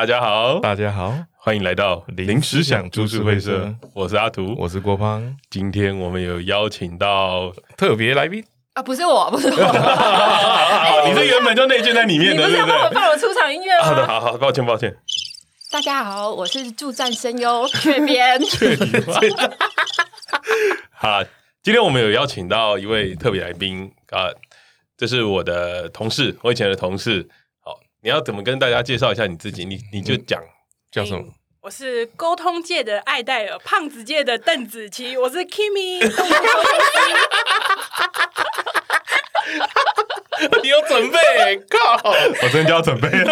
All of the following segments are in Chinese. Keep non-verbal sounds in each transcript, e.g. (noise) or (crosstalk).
大家好，大家好，欢迎来到临时想株式会社。我是阿图，我是郭胖。今天我们有邀请到特别来宾啊，不是我，不是我，(laughs) 你是原本就内建在里面的，你不是要帮我放我出场音乐吗？好的，好好，抱歉，抱歉。大家好，我是助战声优雀边。雀边。(laughs) 好，今天我们有邀请到一位特别来宾啊，这是我的同事，我以前的同事。你要怎么跟大家介绍一下你自己？你你就讲、嗯、叫什么？我是沟通界的艾戴尔，胖子界的邓紫棋，我是 Kimi。(laughs) 你有准备？靠！我真的就要准备了。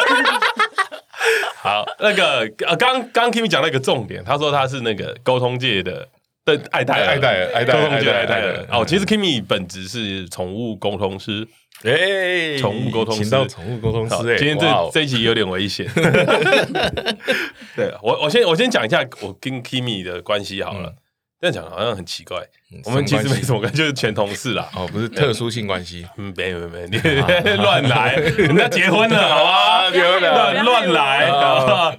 (laughs) 好，那个呃，刚刚 Kimi 讲了一个重点，他说他是那个沟通界的邓艾戴尔，艾戴尔，沟通界爱戴尔。哦，其实 Kimi 本职是宠物沟通师。哎，宠物沟通师，请到宠物沟通师。今天这这一集有点危险。(laughs) 对，我我先我先讲一下我跟 Kimi 的关系好了。这样讲好像很奇怪。我们其实没什么关系，就是前同事啦。哦，不是特殊性关系。嗯，没没没，你 (laughs) 乱来。(laughs) 人家结婚了，好吗？(laughs) 结婚了，乱来。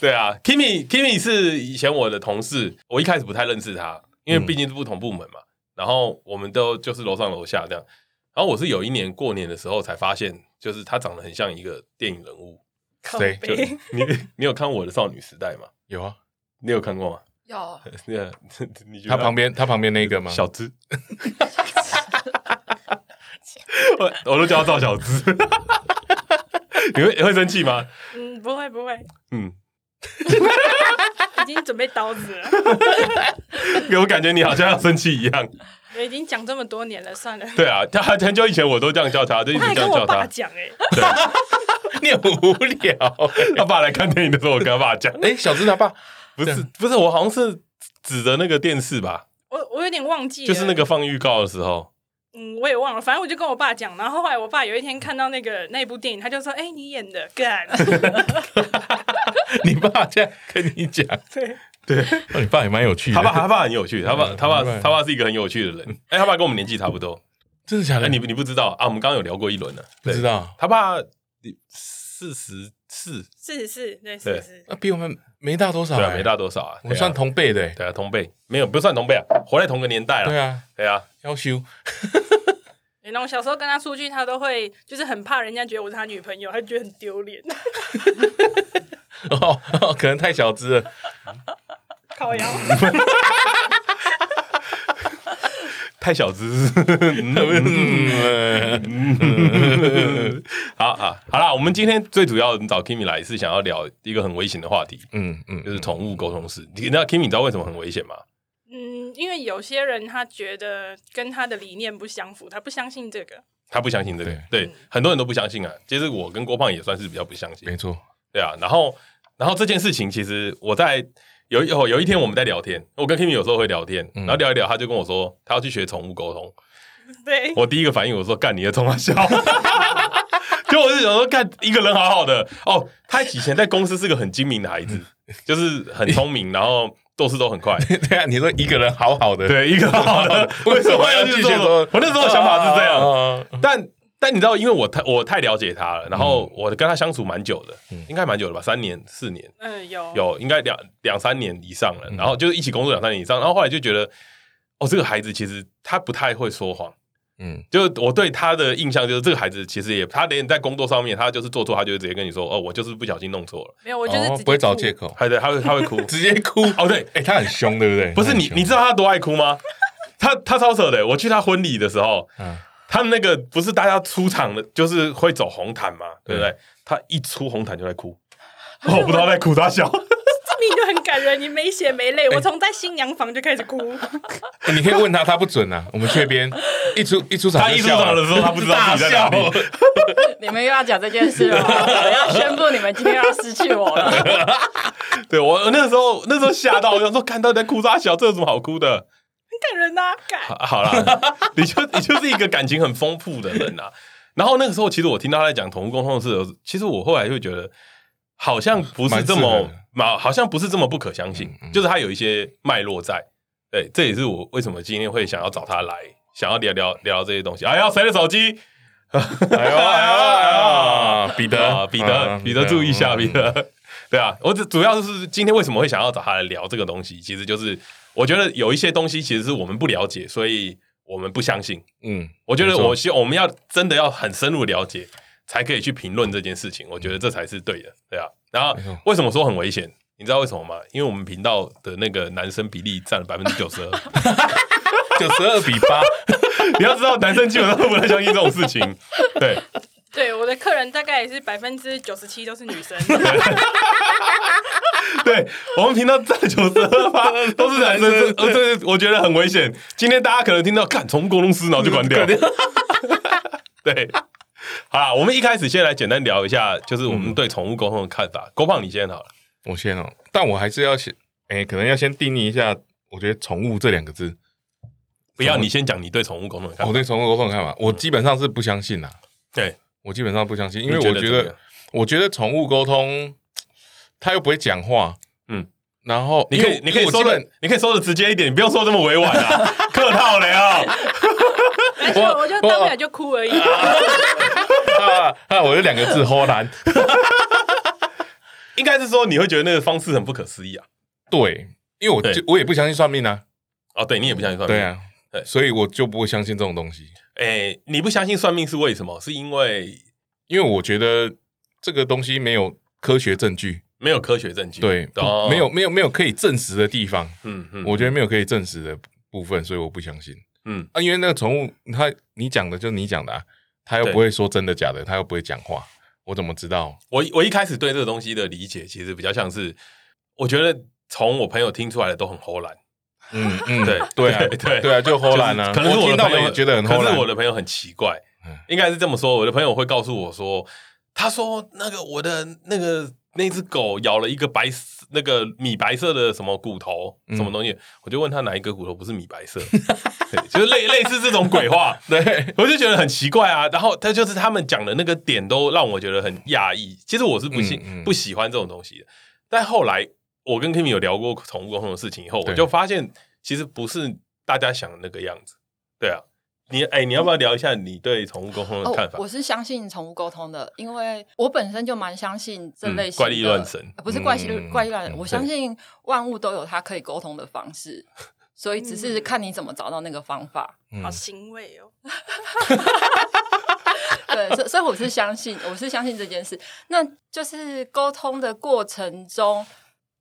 对啊，Kimi Kimi 是以前我的同事，我一开始不太认识他，因为毕竟是不同部门嘛。然后我们都就是楼上楼下这样。然后我是有一年过年的时候才发现，就是他长得很像一个电影人物。谁？你你有看我的少女时代吗？有啊，你有看过吗？有。(laughs) (laughs) 你他旁边他旁边那个吗？小资。我我都叫他赵小资。(laughs) 你会你会生气吗？嗯，不会不会。嗯。已经准备刀子了。给我感觉你好像要生气一样。我已经讲这么多年了，算了。对啊，他很久以前我都这样叫他，就一直这样叫他。讲哎，你很无聊。他爸来看电影的时候，我跟他爸讲。哎，小智他爸不是不是，我好像是指着那个电视吧。我我有点忘记了，就是那个放预告的时候。嗯，我也忘了，反正我就跟我爸讲，然后后来我爸有一天看到那个 (laughs) 那部电影，他就说：“哎，你演的干。(laughs) ”你爸这样跟你讲，(laughs) 对。对，你爸也蛮有趣的。他爸他爸很有趣，他爸他爸他爸是一个很有趣的人。哎，他爸跟我们年纪差不多，真的假的？你你不知道啊？我们刚刚有聊过一轮了，不知道。他爸四十四，四十四，对，四十四，那比我们没大多少，对，没大多少啊。我算同辈的，对啊，同辈没有不算同辈啊，活在同个年代了。对啊，对啊，要修。(laughs) 然后小时候跟他出去，他都会就是很怕人家觉得我是他女朋友，他觉得很丢脸。(laughs) 哦，可能太小资了。(laughs) 烤羊，太小资。好好好啦，我们今天最主要找 Kimi 来是想要聊一个很危险的话题，嗯嗯，就是宠物沟通师。你知道 Kimi 你知道为什么很危险吗？嗯，因为有些人他觉得跟他的理念不相符，他不相信这个，他不相信这个，对，很多人都不相信啊。其实我跟郭胖也算是比较不相信，没错，对啊。然后，然后这件事情其实我在。有有有一天我们在聊天，我跟 Kimi 有时候会聊天，然后聊一聊，他就跟我说他要去学宠物沟通。(laughs) 对，我第一个反应我说干你的宠物笑，(laughs) 就我是想说干一个人好好的哦，他以前在公司是个很精明的孩子，就是很聪明，然后做事都很快。(laughs) 对啊，你说一个人好好的，对，一个好好的，为什么要去做？我那时候的想法是这样，但。但你知道，因为我太我太了解他了，然后我跟他相处蛮久的，嗯、应该蛮久了吧，三年四年，嗯，有有应该两两三年以上了，然后就是一起工作两三年以上，然后后来就觉得，哦，这个孩子其实他不太会说谎，嗯，就是我对他的印象就是这个孩子其实也他连在工作上面，他就是做错，他就会直接跟你说，哦，我就是不小心弄错了，没有，我就是、哦、不会找借口，对对，他会他会哭，(laughs) 直接哭，哦对，哎、欸，他很凶，对不对？不是你你知道他多爱哭吗？他他超扯的，我去他婚礼的时候，嗯。他们那个不是大家出场的，就是会走红毯嘛，对不对？他一出红毯就在哭，(laughs) 我不知道在哭啥笑。这名就很感人，你没血没泪，(laughs) 我从在新娘房就开始哭。(laughs) 你可以问他，他不准啊。我们这边一出一出场，他一出场的时候，他不知道自己在哪里。你们又要讲这件事了，我要宣布你们今天要失去我了。对我那时候那时候吓到，我想说看到在哭啥笑，这有什么好哭的？感人呐、啊，感好，好了，(laughs) 你就你就是一个感情很丰富的人呐、啊。然后那个时候，其实我听到他在讲同物沟通的时候，其实我后来就觉得，好像不是这么嘛，好像不是这么不可相信。嗯嗯、就是他有一些脉络在。对，这也是我为什么今天会想要找他来，想要聊聊聊这些东西。哎呀，谁的手机？哎呦 (laughs) 哎呦哎呦！彼得，彼得，彼得，注意一下，彼得。对啊，我只主要是今天为什么会想要找他来聊这个东西，其实就是我觉得有一些东西其实是我们不了解，所以我们不相信。嗯，我觉得我希望我们要真的要很深入了解，才可以去评论这件事情。我觉得这才是对的，对啊。然后为什么说很危险？你知道为什么吗？因为我们频道的那个男生比例占了百分之九十二，(laughs) 九十二比八。(laughs) 你要知道，男生基本上都不太相信这种事情。对，对，我的客人大概也是百分之九十七都是女生。(laughs) 对，我们听到占九十二趴都是男生，呃，这我觉得很危险。今天大家可能听到，看宠物沟通师，然后就关掉。(laughs) 对，好啦，我们一开始先来简单聊一下，就是我们对宠物沟通的看法。郭胖，你先好了。我先哦，但我还是要先，哎、欸，可能要先定义一下。我觉得“宠物”这两个字，不要你先讲你对宠物沟通的看法。我对宠物沟通的看法，我基本上是不相信啦。对，我基本上不相信，因为我觉得，我觉得宠物沟通，它又不会讲话。嗯，然后你可以，你可以说的，你可以说的直接一点，你不用说这么委婉啊，客套了啊。我我就当不了就哭而已。啊啊！我就两个字：荷兰。应该是说你会觉得那个方式很不可思议啊？对，因为我就我也不相信算命啊。哦，对你也不相信算命，对啊，对，所以我就不会相信这种东西。诶，你不相信算命是为什么？是因为因为我觉得这个东西没有科学证据，没有科学证据，对，没有没有没有可以证实的地方。嗯嗯，我觉得没有可以证实的部分，所以我不相信。嗯啊，因为那个宠物，它你讲的就是你讲的啊，它又不会说真的假的，它又不会讲话。我怎么知道？我我一开始对这个东西的理解，其实比较像是，我觉得从我朋友听出来的都很唬烂。嗯 (laughs) 嗯，对对对对啊，就偷懒啊。可能是我的朋友觉得很唬烂，可是我的朋友很奇怪，应该是这么说。我的朋友会告诉我说，他说那个我的那个那只狗咬了一个白那个米白色的什么骨头什么东西，我就问他哪一个骨头不是米白色。(laughs) 对，就是类类似这种鬼话，(laughs) 对，我就觉得很奇怪啊。然后他就是他们讲的那个点都让我觉得很讶异。其实我是不喜、嗯嗯、不喜欢这种东西的。但后来我跟 Kimi 有聊过宠物沟通的事情以后，我就发现其实不是大家想的那个样子。对啊，你哎、欸，你要不要聊一下你对宠物沟通的看法？哦、我是相信宠物沟通的，因为我本身就蛮相信这类型怪力乱神，不是怪力、嗯、怪力乱神。我相信万物都有它可以沟通的方式。所以只是看你怎么找到那个方法，嗯、好欣慰哦。(laughs) 对，所以所以我是相信，我是相信这件事。那就是沟通的过程中，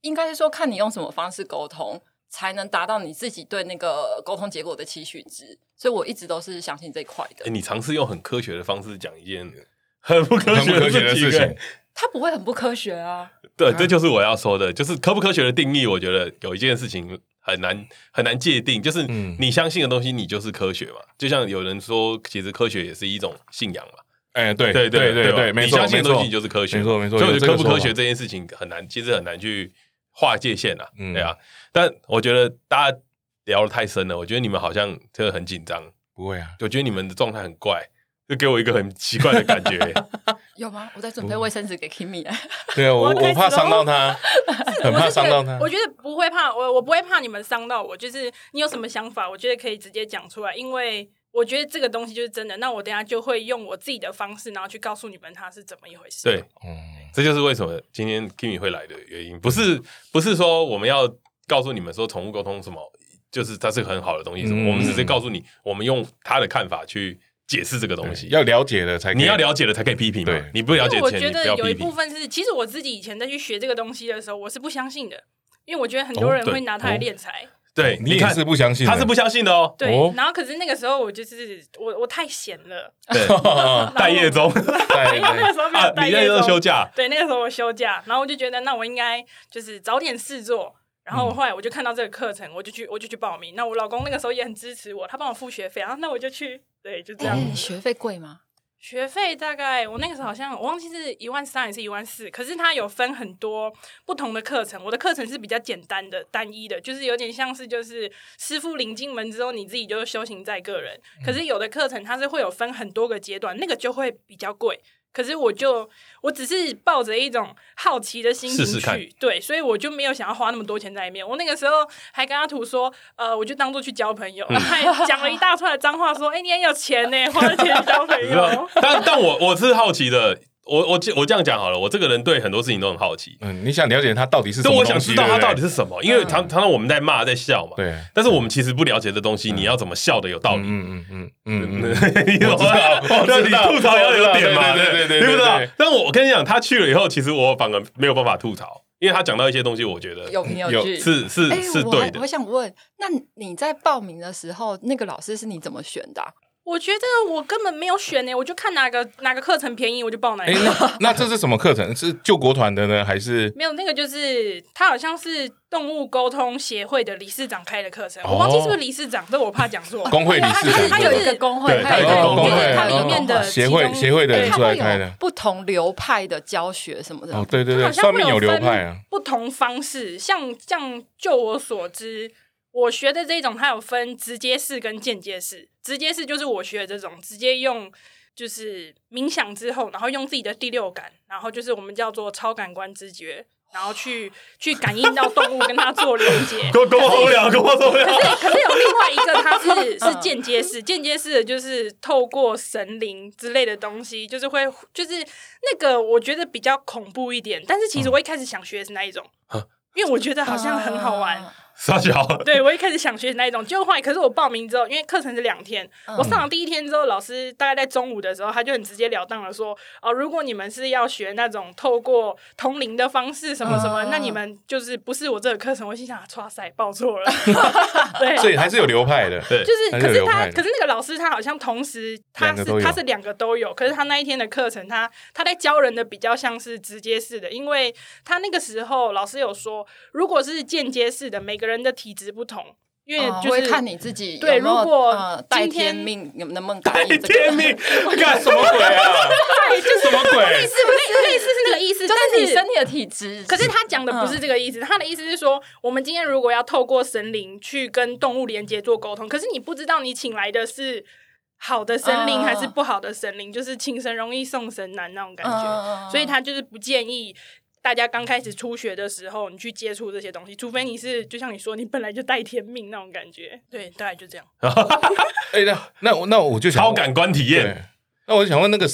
应该是说看你用什么方式沟通，才能达到你自己对那个沟通结果的期许值。所以我一直都是相信这一块的。欸、你尝试用很科学的方式讲一件 (laughs) 很不科学的事情，它 (laughs) 不会很不科学啊。对，这就是我要说的，就是科不科学的定义。我觉得有一件事情。很难很难界定，就是你相信的东西，你就是科学嘛。嗯、就像有人说，其实科学也是一种信仰嘛。哎、欸，对对对对对，你相信的东西就是科学，没错没错。所以我觉得科不科学这件事情很难，其实很难去划界限啊。嗯、对啊，但我觉得大家聊的太深了，我觉得你们好像真的很紧张。不会啊，我觉得你们的状态很怪。就给我一个很奇怪的感觉，(laughs) 有吗？我在准备卫生纸给 Kimi 来。(laughs) 对啊，我我怕 (laughs) 伤到他，很怕伤到他。我觉得不会怕，我我不会怕你们伤到我。就是你有什么想法，我觉得可以直接讲出来，因为我觉得这个东西就是真的。那我等下就会用我自己的方式，然后去告诉你们它是怎么一回事。对，嗯，这就是为什么今天 Kimi 会来的原因，不是不是说我们要告诉你们说宠物沟通什么，就是它是很好的东西，什么，嗯，我们只是告诉你，我们用他的看法去。解释这个东西，要了解了才，你要了解了才可以批评嘛。对，你不了解前，我觉得有一部分是，其实我自己以前在去学这个东西的时候，我是不相信的，因为我觉得很多人会拿它来敛财。对，你看是不相信，他是不相信的哦。对，然后可是那个时候我就是我我太闲了，对，(laughs) (laughs) 待业中，因为那个时候没有待业中休假，对，那个时候我休假，然后我就觉得那我应该就是找点事做。然后我后来我就看到这个课程，我就去我就去报名。那我老公那个时候也很支持我，他帮我付学费然后。那我就去，对，就这样。欸、学费贵吗？学费大概我那个时候好像我忘记是一万三还是一万四。可是它有分很多不同的课程，我的课程是比较简单的、单一的，就是有点像是就是师傅领进门之后，你自己就修行在个人。可是有的课程它是会有分很多个阶段，那个就会比较贵。可是我就我只是抱着一种好奇的心情去，试试对，所以我就没有想要花那么多钱在里面。我那个时候还跟阿土说，呃，我就当做去交朋友，嗯、还讲了一大串的脏话，说，哎、欸，你很有钱呢，花了钱交朋友。(laughs) 但但我我是好奇的，我我我这样讲好了，我这个人对很多事情都很好奇。嗯，你想了解他到底是什么？我想知道他到底是什么，因为常常常我们在骂在笑嘛。对。但是我们其实不了解的东西，你要怎么笑的有道理？嗯嗯嗯嗯，(laughs) 你知道，你吐槽要有点嘛？对对对，对不知道。但我我跟你讲，他去了以后，其实我反而没有办法吐槽，因为他讲到一些东西，我觉得有凭有据，是是是对的。我想问，那你在报名的时候，那个老师是你怎么选的？我觉得我根本没有选呢，我就看哪个哪个课程便宜，我就报哪个。那那这是什么课程？是救国团的呢，还是 (laughs) 没有？那个就是他好像是动物沟通协会的理事长开的课程，我忘记是不是理事长，这我怕讲错。工会理事长，他有一个工会，他有一个工会，他里面的协会协会的人出来开的，不同流派的教学什么的。哦，对对对，上面有流派啊，不同方式，像像就我所知。我学的这种，它有分直接式跟间接式。直接式就是我学的这种，直接用就是冥想之后，然后用自己的第六感，然后就是我们叫做超感官知觉，然后去去感应到动物，跟它做连接。(laughs) 跟我跟我聊，跟我聊。可是可是有另外一个，它是 (laughs) 是间接式，间接式的就是透过神灵之类的东西，就是会就是那个我觉得比较恐怖一点。但是其实我一开始想学的是那一种，因为我觉得好像很好玩。撒娇，(laughs) 对，我一开始想学那一种，就后来可是我报名之后，因为课程是两天，嗯、我上了第一天之后，老师大概在中午的时候，他就很直截了当的说，哦、呃，如果你们是要学那种透过通灵的方式什么什么，嗯、那你们就是不是我这个课程。我心想，哇塞，报错了，(laughs) 对，所以还是有流派的，对，就是，可是他，可是那个老师他好像同时他是他是两个都有，可是他那一天的课程，他他在教人的比较像是直接式的，因为他那个时候老师有说，如果是间接式的，每个人的体质不同，因为就是看你自己。对，如果带天命，能不能带天命？(laughs) 干什么鬼啊？对，就是什么鬼？类似不是类似是那个意思，就是你身体的体质。可是他讲的不是这个意思，他的意思是说，我们今天如果要透过神灵去跟动物连接做沟通，可是你不知道你请来的是好的神灵还是不好的神灵，就是请神容易送神难那种感觉，所以他就是不建议。大家刚开始初学的时候，你去接触这些东西，除非你是就像你说，你本来就带天命那种感觉，对，大概就这样。(laughs) 哎、欸，那那我那我就想超感官体验。那我就想问，那个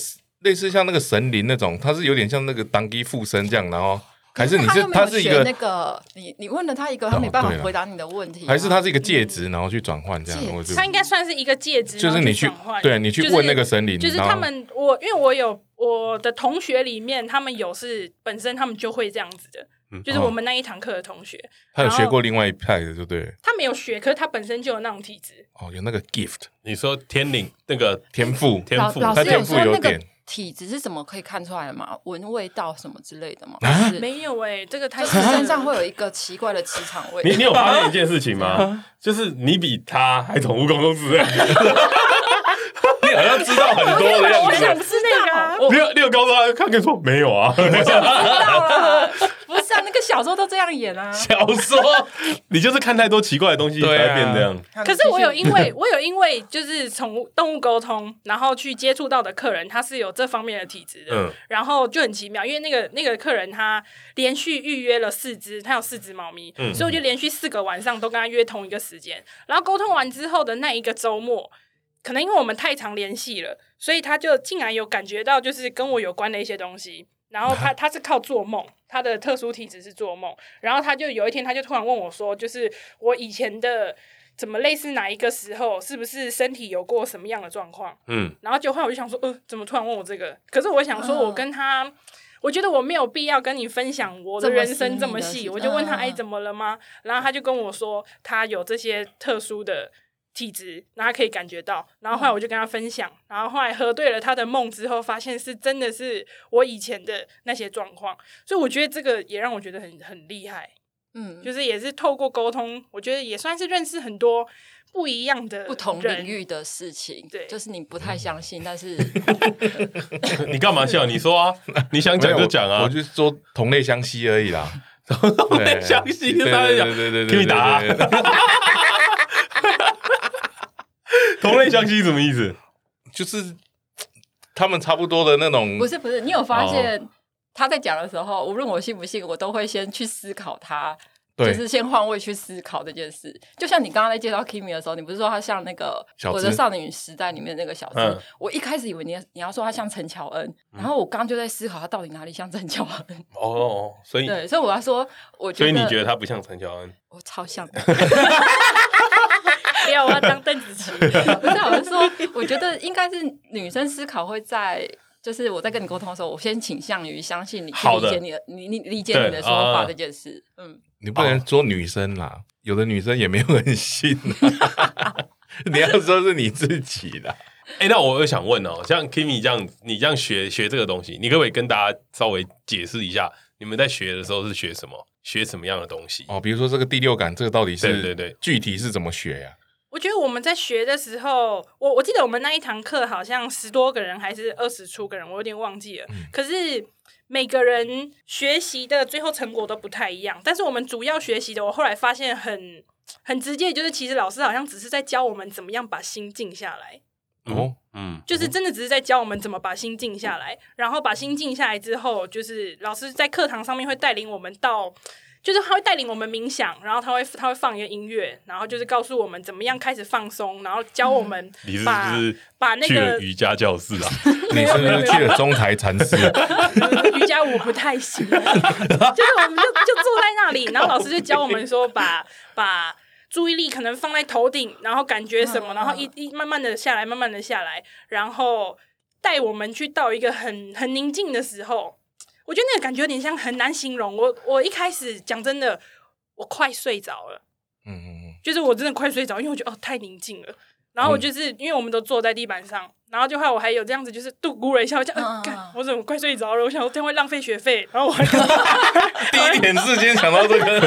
类似像那个神灵那种，它是有点像那个当机附身这样，然后还是你是它是一个那个你你问了他一个，他没办法回答你的问题，还是它是一个介质，然后去转换这样？它应该算是一个介质，就是你去对你去问那个神灵，就是他们我因为我有。我的同学里面，他们有是本身他们就会这样子的，嗯、就是我们那一堂课的同学，他有学过另外一派的，对不对？他没有学，可是他本身就有那种体质。哦，有那个 gift，你说天灵那个天赋，天赋，他天赋有点。体质是怎么可以看出来的吗？闻味道什么之类的吗？啊、没有哎、欸，这个他身上会有一个奇怪的磁场味。你你有发现一件事情吗？就是你比他还宠物沟通师。(laughs) 你好像知道很多的样子。我想吃那个、啊。你有你有告诉他，他跟你说没有啊。我知道了。不是啊，那个小时候都这样演啊。(laughs) 小说，你就是看太多奇怪的东西才会变这样。可是我有因为，我有因为就是宠物动物沟通，然后去接触到的客人，他是有这方面的体质的。嗯。然后就很奇妙，因为那个那个客人他连续预约了四只，他有四只猫咪，嗯、所以我就连续四个晚上都跟他约同一个时间。然后沟通完之后的那一个周末。可能因为我们太常联系了，所以他就竟然有感觉到就是跟我有关的一些东西。然后他他是靠做梦，他的特殊体质是做梦。然后他就有一天他就突然问我说：“就是我以前的怎么类似哪一个时候，是不是身体有过什么样的状况？”嗯，然后就后来我就想说：“呃，怎么突然问我这个？”可是我想说，我跟他，嗯、我觉得我没有必要跟你分享我的人生这么细。我就问他：“哎，怎么了吗？”然后他就跟我说：“他有这些特殊的。”体质，然后他可以感觉到，然后后来我就跟他分享，嗯、然后后来核对了他的梦之后，发现是真的是我以前的那些状况，所以我觉得这个也让我觉得很很厉害，嗯，就是也是透过沟通，我觉得也算是认识很多不一样的不同领域的事情，对，就是你不太相信，但是 (laughs) 你干嘛笑？你说啊，你想讲就讲啊，我，我就说同类相吸而已啦，(laughs) 同类相吸，跟他讲，对对对，给你答。同类相吸什么意思？就是他们差不多的那种。不是不是，你有发现他在讲的时候，无论我信不信，我都会先去思考他就是先换位去思考这件事。就像你刚刚在介绍 Kimi 的时候，你不是说他像那个我的少女时代里面那个小子？我一开始以为你你要说他像陈乔恩，然后我刚刚就在思考他到底哪里像陈乔恩。哦，所以对，所以我要说，我觉得，所以你觉得他不像陈乔恩？我超像的。(laughs) 不要，我要当邓紫棋。(laughs) 不是，我是说，我觉得应该是女生思考会在，就是我在跟你沟通的时候，我先倾向于相信你，去理解你的，你你理解你的说法这件事。嗯，你不能说女生啦，有的女生也没有人信。(laughs) 你要说是你自己啦。哎，那我又想问哦，像 Kimi 这样，你这样学学这个东西，你可不可以跟大家稍微解释一下，你们在学的时候是学什么，学什么样的东西？哦，比如说这个第六感，这个到底是对对对，具体是怎么学呀？我觉得我们在学的时候，我我记得我们那一堂课好像十多个人还是二十出个人，我有点忘记了。嗯、可是每个人学习的最后成果都不太一样。但是我们主要学习的，我后来发现很很直接，就是其实老师好像只是在教我们怎么样把心静下来。哦，嗯，就是真的只是在教我们怎么把心静下来，然后把心静下来之后，就是老师在课堂上面会带领我们到。就是他会带领我们冥想，然后他会他会放一个音乐，然后就是告诉我们怎么样开始放松，然后教我们 (laughs) 把、嗯、把那个瑜伽教室啊，(laughs) 你是不是去了中台禅寺？瑜伽我不太行，(laughs) 就是我们就就坐在那里，然后老师就教我们说把把注意力可能放在头顶，然后感觉什么，然后一一慢慢的下来，慢慢的下来，然后带我们去到一个很很宁静的时候。我觉得那个感觉有点像，很难形容。我我一开始讲真的，我快睡着了。嗯嗯嗯，就是我真的快睡着，因为我觉得哦太宁静了。然后我就是、嗯、因为我们都坐在地板上，然后就后来我还有这样子，就是度咕了一下，我讲，干、呃，我怎么快睡着了？我想我这样会浪费学费。然后我还 (laughs) (laughs) 第一点是先想到这个，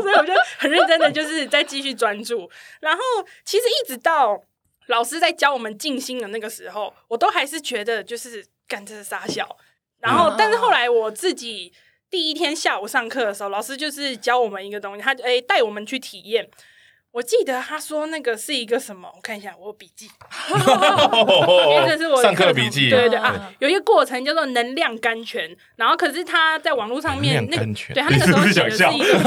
所以我就很认真的就是在继续专注。然后其实一直到老师在教我们静心的那个时候，我都还是觉得就是干这是傻小。然后，但是后来我自己第一天下午上课的时候，老师就是教我们一个东西，他诶带我们去体验。我记得他说那个是一个什么？我看一下，我有笔记，(laughs) 因为这是我上课笔记。对对对啊，有一个过程叫做能量甘泉，然后可是他在网络上面那个，对他那个时候写的是一个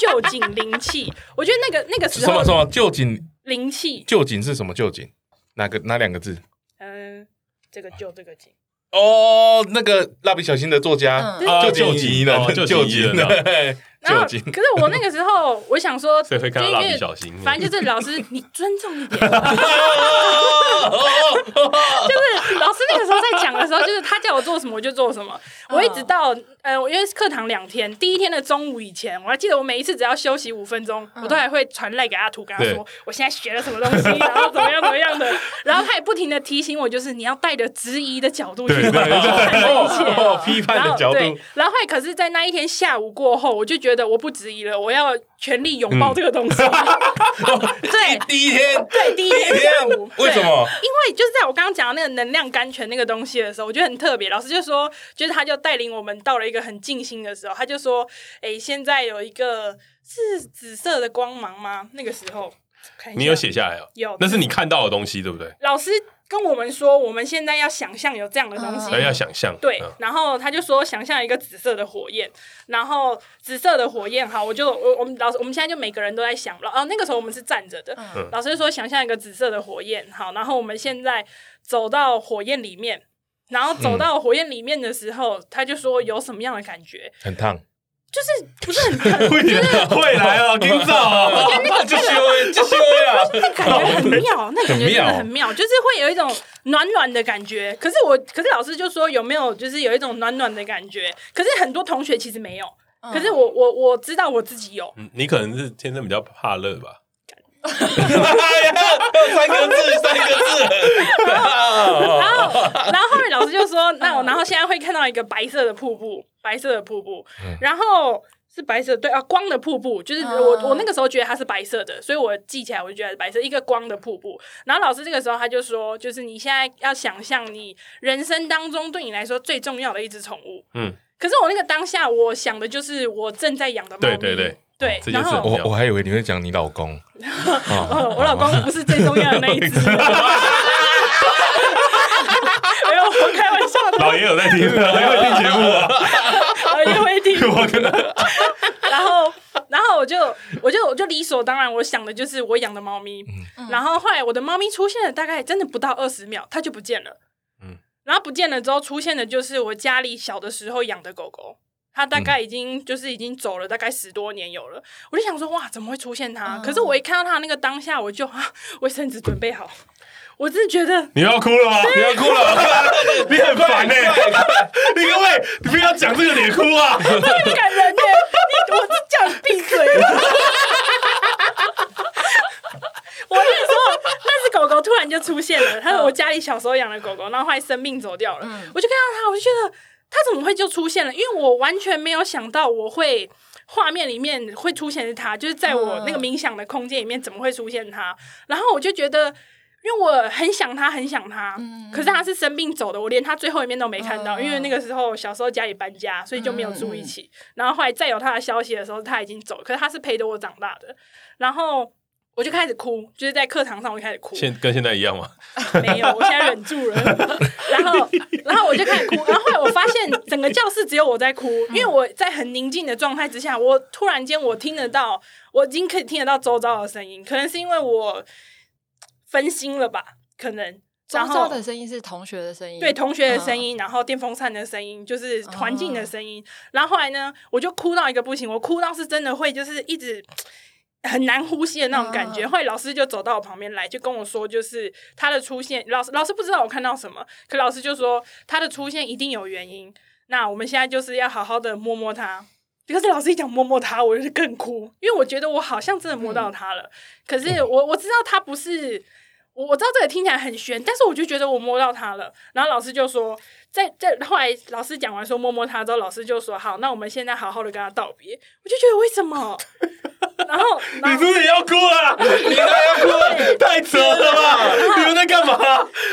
臼井灵气。我觉得那个那个时候什么什么旧井灵气？旧井是什么？旧井哪个哪两个字？嗯，这个旧这个井。哦，那个蜡笔小新的作家，就救急了，救急了，救急。可是我那个时候，我想说，谁会看蜡笔小新？反正就是老师，你尊重一点。(laughs) 就是老师那个时候在讲的时候，就是他叫我做什么我就做什么。我一直到呃，因为课堂两天，第一天的中午以前，我还记得我每一次只要休息五分钟，我都还会传赖给阿图，跟他说我现在学了什么东西，然后怎么样怎么样的。(laughs) 然后他也不停的提醒我，就是你要带着质疑的角度去看这一切，批判的角度。然后可是，在那一天下午过后，我就觉得我不质疑了，我要全力拥抱这个东西。(laughs) (laughs) 对，第一天，对，第一天下午，为什么？因为就是在我刚刚讲的那个能量甘泉那个东西的时候，我觉得很特别。老师就说，就是他就带领我们到了一个很静心的时候，他就说：“哎，现在有一个是紫色的光芒吗？”那个时候，你有写下来哦？有，那是你看到的东西，对不对？老师。跟我们说，我们现在要想象有这样的东西，要想象。对，然后他就说，想象一个紫色的火焰，然后紫色的火焰，好，我就我我们老师，我们现在就每个人都在想了，哦，那个时候我们是站着的，嗯、老师说想象一个紫色的火焰，好，然后我们现在走到火焰里面，然后走到火焰里面的时候，嗯、他就说有什么样的感觉？很烫。就是不是很疼，(laughs) 会会来啊，今早，我觉得那个 (laughs) 就是就是啊，那感觉很妙，(laughs) 那感觉真的很妙，就是会有一种暖暖的感觉。可是我，可是老师就说有没有，就是有一种暖暖的感觉。可是很多同学其实没有，可是我我我知道我自己有。你可能是天生比较怕热吧。三个字，三个字。然后，然后后面老师就说：“那我，然后现在会看到一个白色的瀑布，白色的瀑布。然后是白色，对啊，光的瀑布，就是我我那个时候觉得它是白色的，所以我记起来我就觉得是白色，一个光的瀑布。然后老师这个时候他就说，就是你现在要想象你人生当中对你来说最重要的一只宠物。嗯，可是我那个当下我想的就是我正在养的猫咪。对对对。”对，然后我我还以为你会讲你老公，(laughs) 我老公不是最重要的那一只。(laughs) 没有，我开玩笑的。老爷有在听，老爷会听节目啊，(laughs) 老爷会听。然后，然后我就我就我就理所当然，我想的就是我养的猫咪。嗯、然后后来我的猫咪出现了，大概真的不到二十秒，它就不见了。嗯，然后不见了之后，出现的就是我家里小的时候养的狗狗。他大概已经就是已经走了大概十多年有了，我就想说哇，怎么会出现他？可是我一看到他那个当下，我就啊，卫生纸准备好，我真的觉得你要哭了吗？你要哭了，(laughs) 你很烦呢！你各位，你不要讲这个你哭啊，(laughs) 这很感人呢！你我叫你闭嘴。我跟你说，那只狗狗突然就出现了，它是我家里小时候养的狗狗，然后后来生病走掉了，我就看到它，我就觉得。他怎么会就出现了？因为我完全没有想到我会画面里面会出现是他，就是在我那个冥想的空间里面怎么会出现他？然后我就觉得，因为我很想他，很想他，可是他是生病走的，我连他最后一面都没看到，因为那个时候小时候家里搬家，所以就没有住一起。然后后来再有他的消息的时候，他已经走了，可是他是陪着我长大的，然后。我就开始哭，就是在课堂上我就开始哭。现跟现在一样吗？(laughs) 没有，我现在忍住了。然后，然后我就开始哭。然后后来我发现，整个教室只有我在哭，因为我在很宁静的状态之下，我突然间我听得到，我已经可以听得到周遭的声音。可能是因为我分心了吧？可能周遭的声音是同学的声音，对，同学的声音，然后电风扇的声音，就是环境的声音。然后后来呢，我就哭到一个不行，我哭到是真的会就是一直。很难呼吸的那种感觉，后来老师就走到我旁边来，就跟我说，就是他的出现，老师老师不知道我看到什么，可老师就说他的出现一定有原因。那我们现在就是要好好的摸摸他，可是老师一讲摸摸他，我就是更哭，因为我觉得我好像真的摸到他了。嗯、可是我我知道他不是，我我知道这个听起来很悬，但是我就觉得我摸到他了。然后老师就说，在在后来老师讲完说摸摸他之后，老师就说好，那我们现在好好的跟他道别。我就觉得为什么？然后，(laughs) 你是不是要哭了？你都要哭了，太扯了吧？你们在干嘛？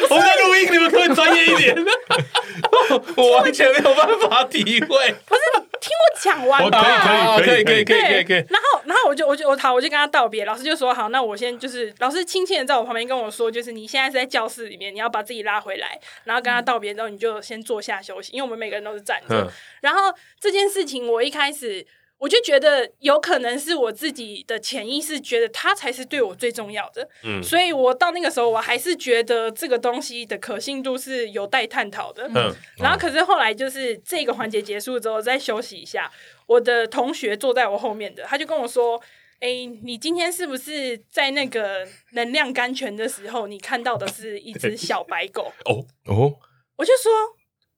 我们在录音，你们可以专业一点。(laughs) 我完全没有办法体会。(laughs) 不是，听我讲完。可以，可以，可以，可以，可以，可以。然后，然后我就，我就，我好，我就跟他道别。老师就说：“好，那我先就是，老师亲切的在我旁边跟我说，就是你现在是在教室里面，你要把自己拉回来，然后跟他道别之后，你就先坐下休息，因为我们每个人都是站着。然后这件事情，我一开始。”我就觉得有可能是我自己的潜意识觉得他才是对我最重要的，嗯，所以我到那个时候我还是觉得这个东西的可信度是有待探讨的，嗯，然后可是后来就是这个环节结束之后再休息一下，我的同学坐在我后面的他就跟我说：“哎，你今天是不是在那个能量甘泉的时候，你看到的是一只小白狗？”哦哦，我就说。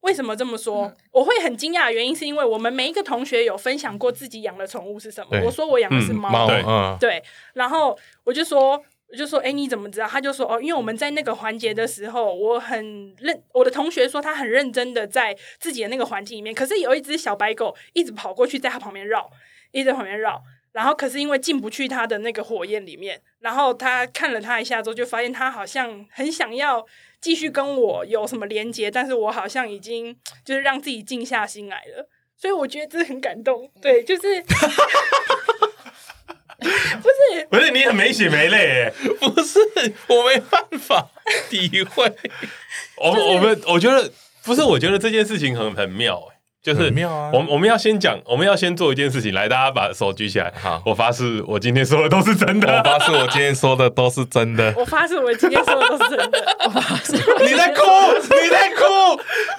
为什么这么说？嗯、我会很惊讶的原因是因为我们每一个同学有分享过自己养的宠物是什么。我说我养的是猫，猫对，对，然后我就说，我就说，哎，你怎么知道？他就说，哦，因为我们在那个环节的时候，我很认，我的同学说他很认真的在自己的那个环境里面，可是有一只小白狗一直跑过去，在他旁边绕，一直在旁边绕，然后可是因为进不去他的那个火焰里面，然后他看了他一下之后，就发现他好像很想要。继续跟我有什么连接，但是我好像已经就是让自己静下心来了，所以我觉得这很感动。对，(laughs) 就是不是不是你很没血没泪，不是我没办法体会。我我们我觉得不是，我觉得这件事情很很妙。就是妙啊！我我们要先讲，我们要先做一件事情。来，大家把手举起来。好，我发誓，我今天说的都是真的。我发誓，我今天说的都是真的。(laughs) 我发誓，我今天说的都是真的。(laughs) 我发誓，你在哭，你在哭。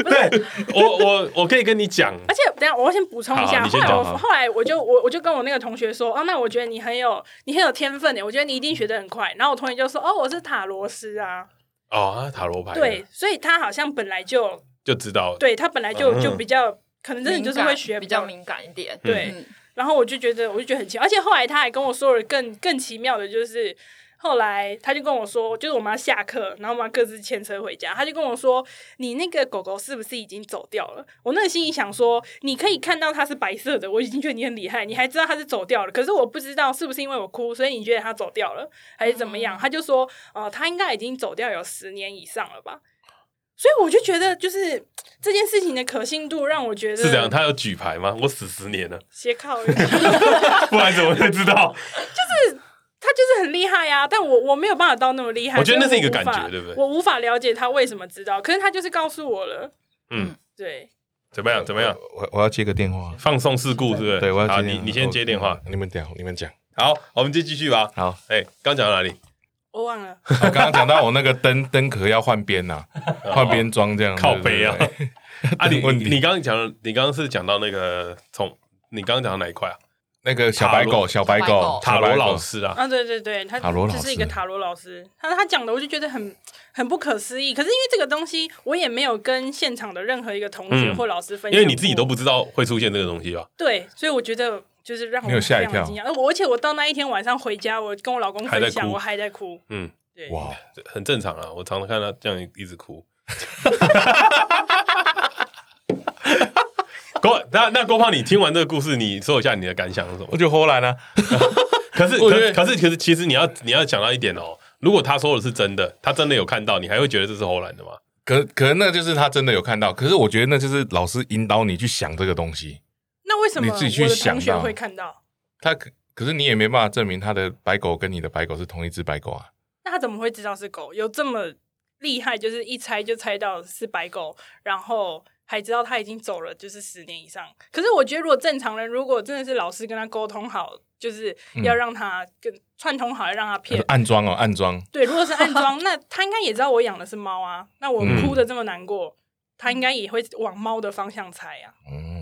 对，我我我可以跟你讲。而且，等下我要先补充一下。后来我后来我就我我就跟我那个同学说，哦，那我觉得你很有你很有天分诶，我觉得你一定学的很快。然后我同学就说，哦，我是塔罗师啊。哦，塔罗牌。对，所以他好像本来就就知道。对，他本来就就比较。可能真的就是会学比较敏感一点，对。然后我就觉得，我就觉得很奇怪，而且后来他还跟我说了更更奇妙的，就是后来他就跟我说，就是我们要下课，然后我们要各自牵车回家。他就跟我说：“你那个狗狗是不是已经走掉了？”我那个心里想说：“你可以看到它是白色的，我已经觉得你很厉害，你还知道它是走掉了。可是我不知道是不是因为我哭，所以你觉得它走掉了，还是怎么样？”他就说：“哦，它应该已经走掉有十年以上了吧。”所以我就觉得，就是这件事情的可信度让我觉得是这样。他有举牌吗？我死十年了，斜靠，(laughs) 不然怎么会知道？就是他就是很厉害呀、啊，但我我没有办法到那么厉害。我觉得那是一个感觉，对不对？我无法了解他为什么知道，可是他就是告诉我了。嗯，对。怎么样？怎么样？我我要接个电话，放送事故是不是？对，我要接。你你先接电话，你们讲，你们讲。好，我们就继续吧。好，哎，刚讲到哪里？我忘了。我 (laughs) 刚刚讲到我那个灯灯壳要换边呐，换边装这样。靠背啊！(laughs) 啊，你 (laughs) 你刚刚讲，你刚刚是讲到那个从，你刚刚讲到哪一块啊？那个小白狗，小白狗，塔罗老师啊！啊，对对对，他就是一个塔罗老师。他他讲的，我就觉得很很不可思议。可是因为这个东西，我也没有跟现场的任何一个同学或老师分享，因为你自己都不知道会出现这个东西吧？对，所以我觉得就是让我没有吓一跳。而且我到那一天晚上回家，我跟我老公分享，我还在哭。嗯，对，哇，很正常啊。我常常看他这样一直哭。(laughs) 郭那那郭胖，你听完这个故事，你说一下你的感想是什么？我就后来呢，可是 (laughs) 可是可是可是，其实你要你要讲到一点哦，如果他说的是真的，他真的有看到，你还会觉得这是后来的吗？可可能那就是他真的有看到，可是我觉得那就是老师引导你去想这个东西。那为什么你自己去想学会看到他？可可是你也没办法证明他的白狗跟你的白狗是同一只白狗啊？那他怎么会知道是狗？有这么厉害？就是一猜就猜到是白狗，然后。还知道他已经走了，就是十年以上。可是我觉得，如果正常人，如果真的是老师跟他沟通好，就是要让他跟串通好，要让他骗暗装哦，暗装。对，如果是暗装，那他应该也知道我养的是猫啊。那我哭的这么难过，嗯、他应该也会往猫的方向猜啊。嗯，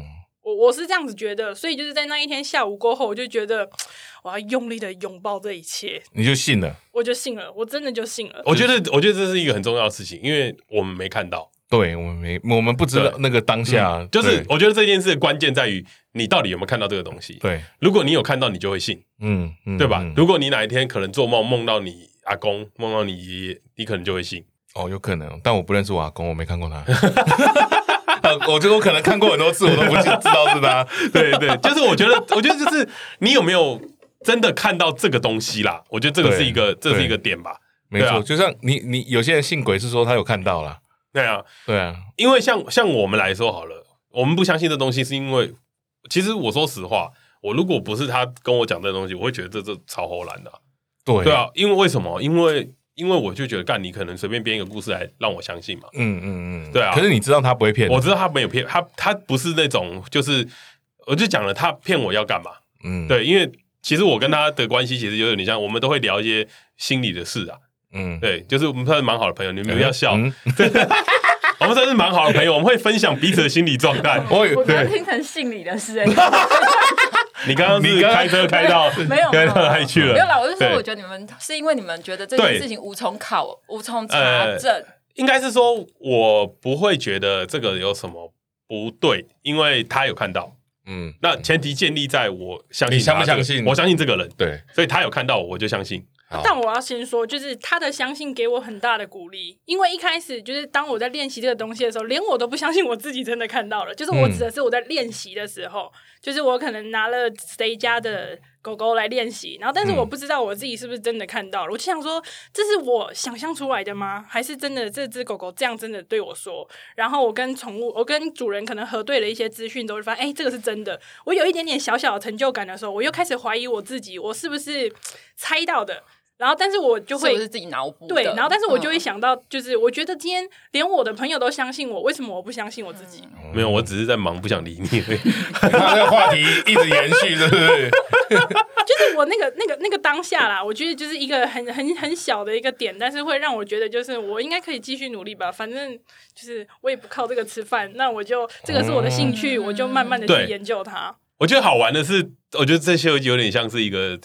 我我是这样子觉得，所以就是在那一天下午过后，我就觉得我要用力的拥抱这一切。你就信了？我就信了，我真的就信了。我觉得，我觉得这是一个很重要的事情，因为我们没看到。对，我们没，我们不知道那个当下，嗯、就是我觉得这件事的关键在于你到底有没有看到这个东西。对，如果你有看到，你就会信，嗯，嗯对吧？嗯、如果你哪一天可能做梦梦到你阿公，梦到你爷爷，你可能就会信。哦，有可能，但我不认识我阿公，我没看过他。(laughs) 我觉得我可能看过很多次，我都不知道是他。对对，就是我觉得，我觉得就是你有没有真的看到这个东西啦？我觉得这个是一个，这是一个点吧。没错，啊、就像你你有些人信鬼是说他有看到啦。对啊，对啊，因为像像我们来说好了，我们不相信这东西，是因为其实我说实话，我如果不是他跟我讲这东西，我会觉得这这超唬烂的。对对啊，因为为什么？因为因为我就觉得干，你可能随便编一个故事来让我相信嘛。嗯嗯嗯，对啊。可是你知道他不会骗，我知道他没有骗他，他不是那种就是，我就讲了他骗我要干嘛？嗯，对，因为其实我跟他的关系其实有点像，我们都会聊一些心理的事啊。嗯，对，就是我们算是蛮好的朋友，你们不要笑。(laughs) 我们算是蛮好的朋友，我们会分享彼此的心理状态。我我刚听成心理的事，(laughs) 你刚刚是开车开到 (laughs) 没有开到哪里去了？没有啦，我就说，我觉得你们是因为你们觉得这件事情无从考、无从查证、呃。应该是说，我不会觉得这个有什么不对，因为他有看到。嗯，那前提建立在我相信相不相信？我相信这个人，对，所以他有看到我，我就相信。但我要先说，就是他的相信给我很大的鼓励，因为一开始就是当我在练习这个东西的时候，连我都不相信我自己真的看到了。就是我指的是我在练习的时候，嗯、就是我可能拿了谁家的狗狗来练习，然后但是我不知道我自己是不是真的看到了。我就想说，这是我想象出来的吗？还是真的这只狗狗这样真的对我说？然后我跟宠物，我跟主人可能核对了一些资讯，都会发现，哎，这个是真的。我有一点点小小的成就感的时候，我又开始怀疑我自己，我是不是猜到的？然后，但是我就会是不是自己脑补？对，然后，但是我就会想到，就是我觉得今天连我的朋友都相信我，为什么我不相信我自己？没有，我只是在忙，不想理你。(laughs) 他那个话题一直延续，对不对？(laughs) 就是我那个、那个、那个当下啦，我觉得就是一个很、很、很小的一个点，但是会让我觉得，就是我应该可以继续努力吧。反正就是我也不靠这个吃饭，那我就这个是我的兴趣，我就慢慢的去研究它。我觉得好玩的是，我觉得这些有点像是一个。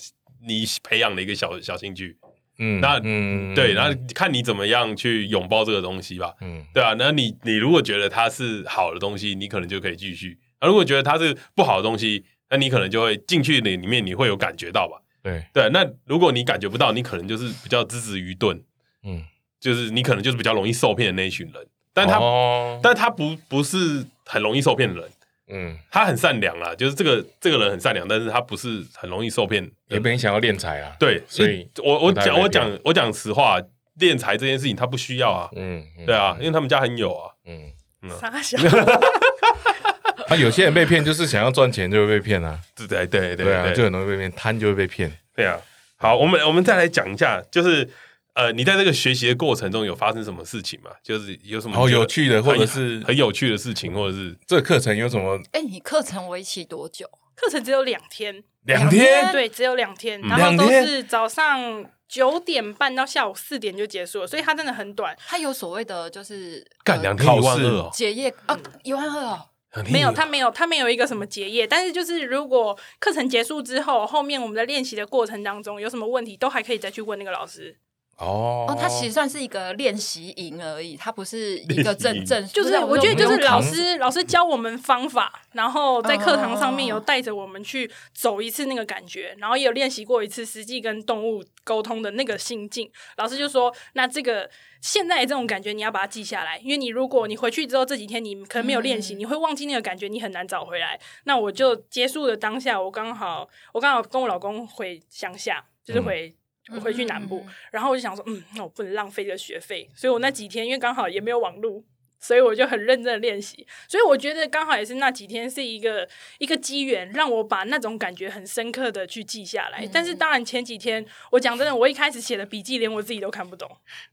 你培养的一个小小兴趣，嗯，那嗯对，然后看你怎么样去拥抱这个东西吧，嗯，对啊，那你你如果觉得它是好的东西，你可能就可以继续；那如果觉得它是不好的东西，那你可能就会进去里里面，你会有感觉到吧？对对，那如果你感觉不到，你可能就是比较资质愚钝，嗯，就是你可能就是比较容易受骗的那一群人，但他，哦、但他不不是很容易受骗的人。嗯，他很善良啦，就是这个这个人很善良，但是他不是很容易受骗，也没想要敛财啊。对，所以我我讲我讲我讲实话，敛财这件事情他不需要啊。嗯，对啊，因为他们家很有啊。嗯嗯。傻笑。(laughs) 啊，有些人被骗就是想要赚钱就会被骗啊。对对对对啊，就很容易被骗，贪就会被骗。对啊。好，我们我们再来讲一下，就是呃，你在这个学习的过程中有发生什么事情吗？就是有什么好有趣的，或者是很有趣的事情，或者是这个课程有什么？哎，你课程为期多久？课程只有两天，两天，对，只有两天，然后都是早上九点半到下午四点就结束了，所以它真的很短。它有所谓的就是干两天一万二哦，结业啊，一万二哦。没有，他没有，他没有一个什么结业，但是就是如果课程结束之后，后面我们在练习的过程当中有什么问题，都还可以再去问那个老师。哦，哦，他其实算是一个练习营而已，它不是一个正正，就是我觉得就是老师老师教我们方法，然后在课堂上面有带着我们去走一次那个感觉，然后也有练习过一次实际跟动物沟通的那个心境。老师就说，那这个现在这种感觉你要把它记下来，因为你如果你回去之后这几天你可能没有练习，你会忘记那个感觉，你很难找回来。那我就结束的当下，我刚好我刚好跟我老公回乡下，就是回。我回去南部，嗯、然后我就想说，嗯，那我不能浪费这个学费，所以我那几天因为刚好也没有网络，所以我就很认真的练习。所以我觉得刚好也是那几天是一个一个机缘，让我把那种感觉很深刻的去记下来。嗯、但是当然前几天，我讲真的，我一开始写的笔记连我自己都看不懂。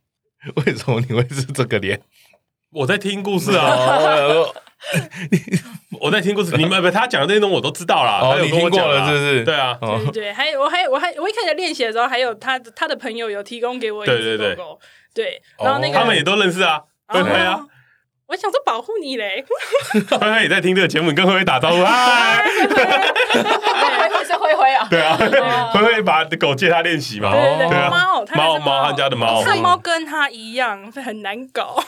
(laughs) 为什么你会是这个脸？我在听故事啊。(laughs) (laughs) 我在听故事，你们不他讲的那些东西我都知道啦。哦，你听过了是不是？对啊，对对对，还有我还我还我一开始练习的时候，还有他他的朋友有提供给我一只狗狗。对，然后那个他们也都认识啊，灰灰啊。我想说保护你嘞，灰灰也在听这个节目，你跟灰灰打招呼，嗨，灰灰是灰灰啊，对啊，(laughs) 灰灰把狗借他练习嘛，对对，猫猫猫。他家的猫，他猫跟他一样很难搞，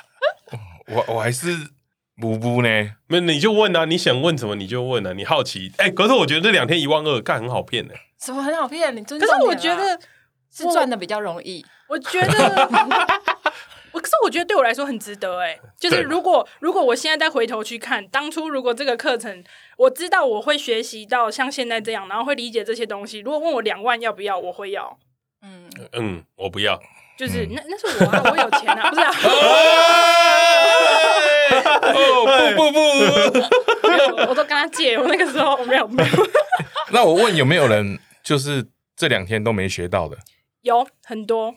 (laughs) 我我还是。不不呢？那你就问啊，你想问什么你就问啊，你好奇。哎、欸，可是我觉得这两天一万二，干很好骗呢。什么很好骗？你真可是我觉得是赚的比较容易。我觉得，(laughs) 我可是我觉得对我来说很值得哎。就是如果如果我现在再回头去看，当初如果这个课程，我知道我会学习到像现在这样，然后会理解这些东西。如果问我两万要不要，我会要。嗯嗯，我不要。就是那那是我啊，我有钱啊，不是啊。(laughs) (laughs) 哦不不不，没有，我都跟他借。我那个时候我没有没有。那我问有没有人就是这两天都没学到的？有很多，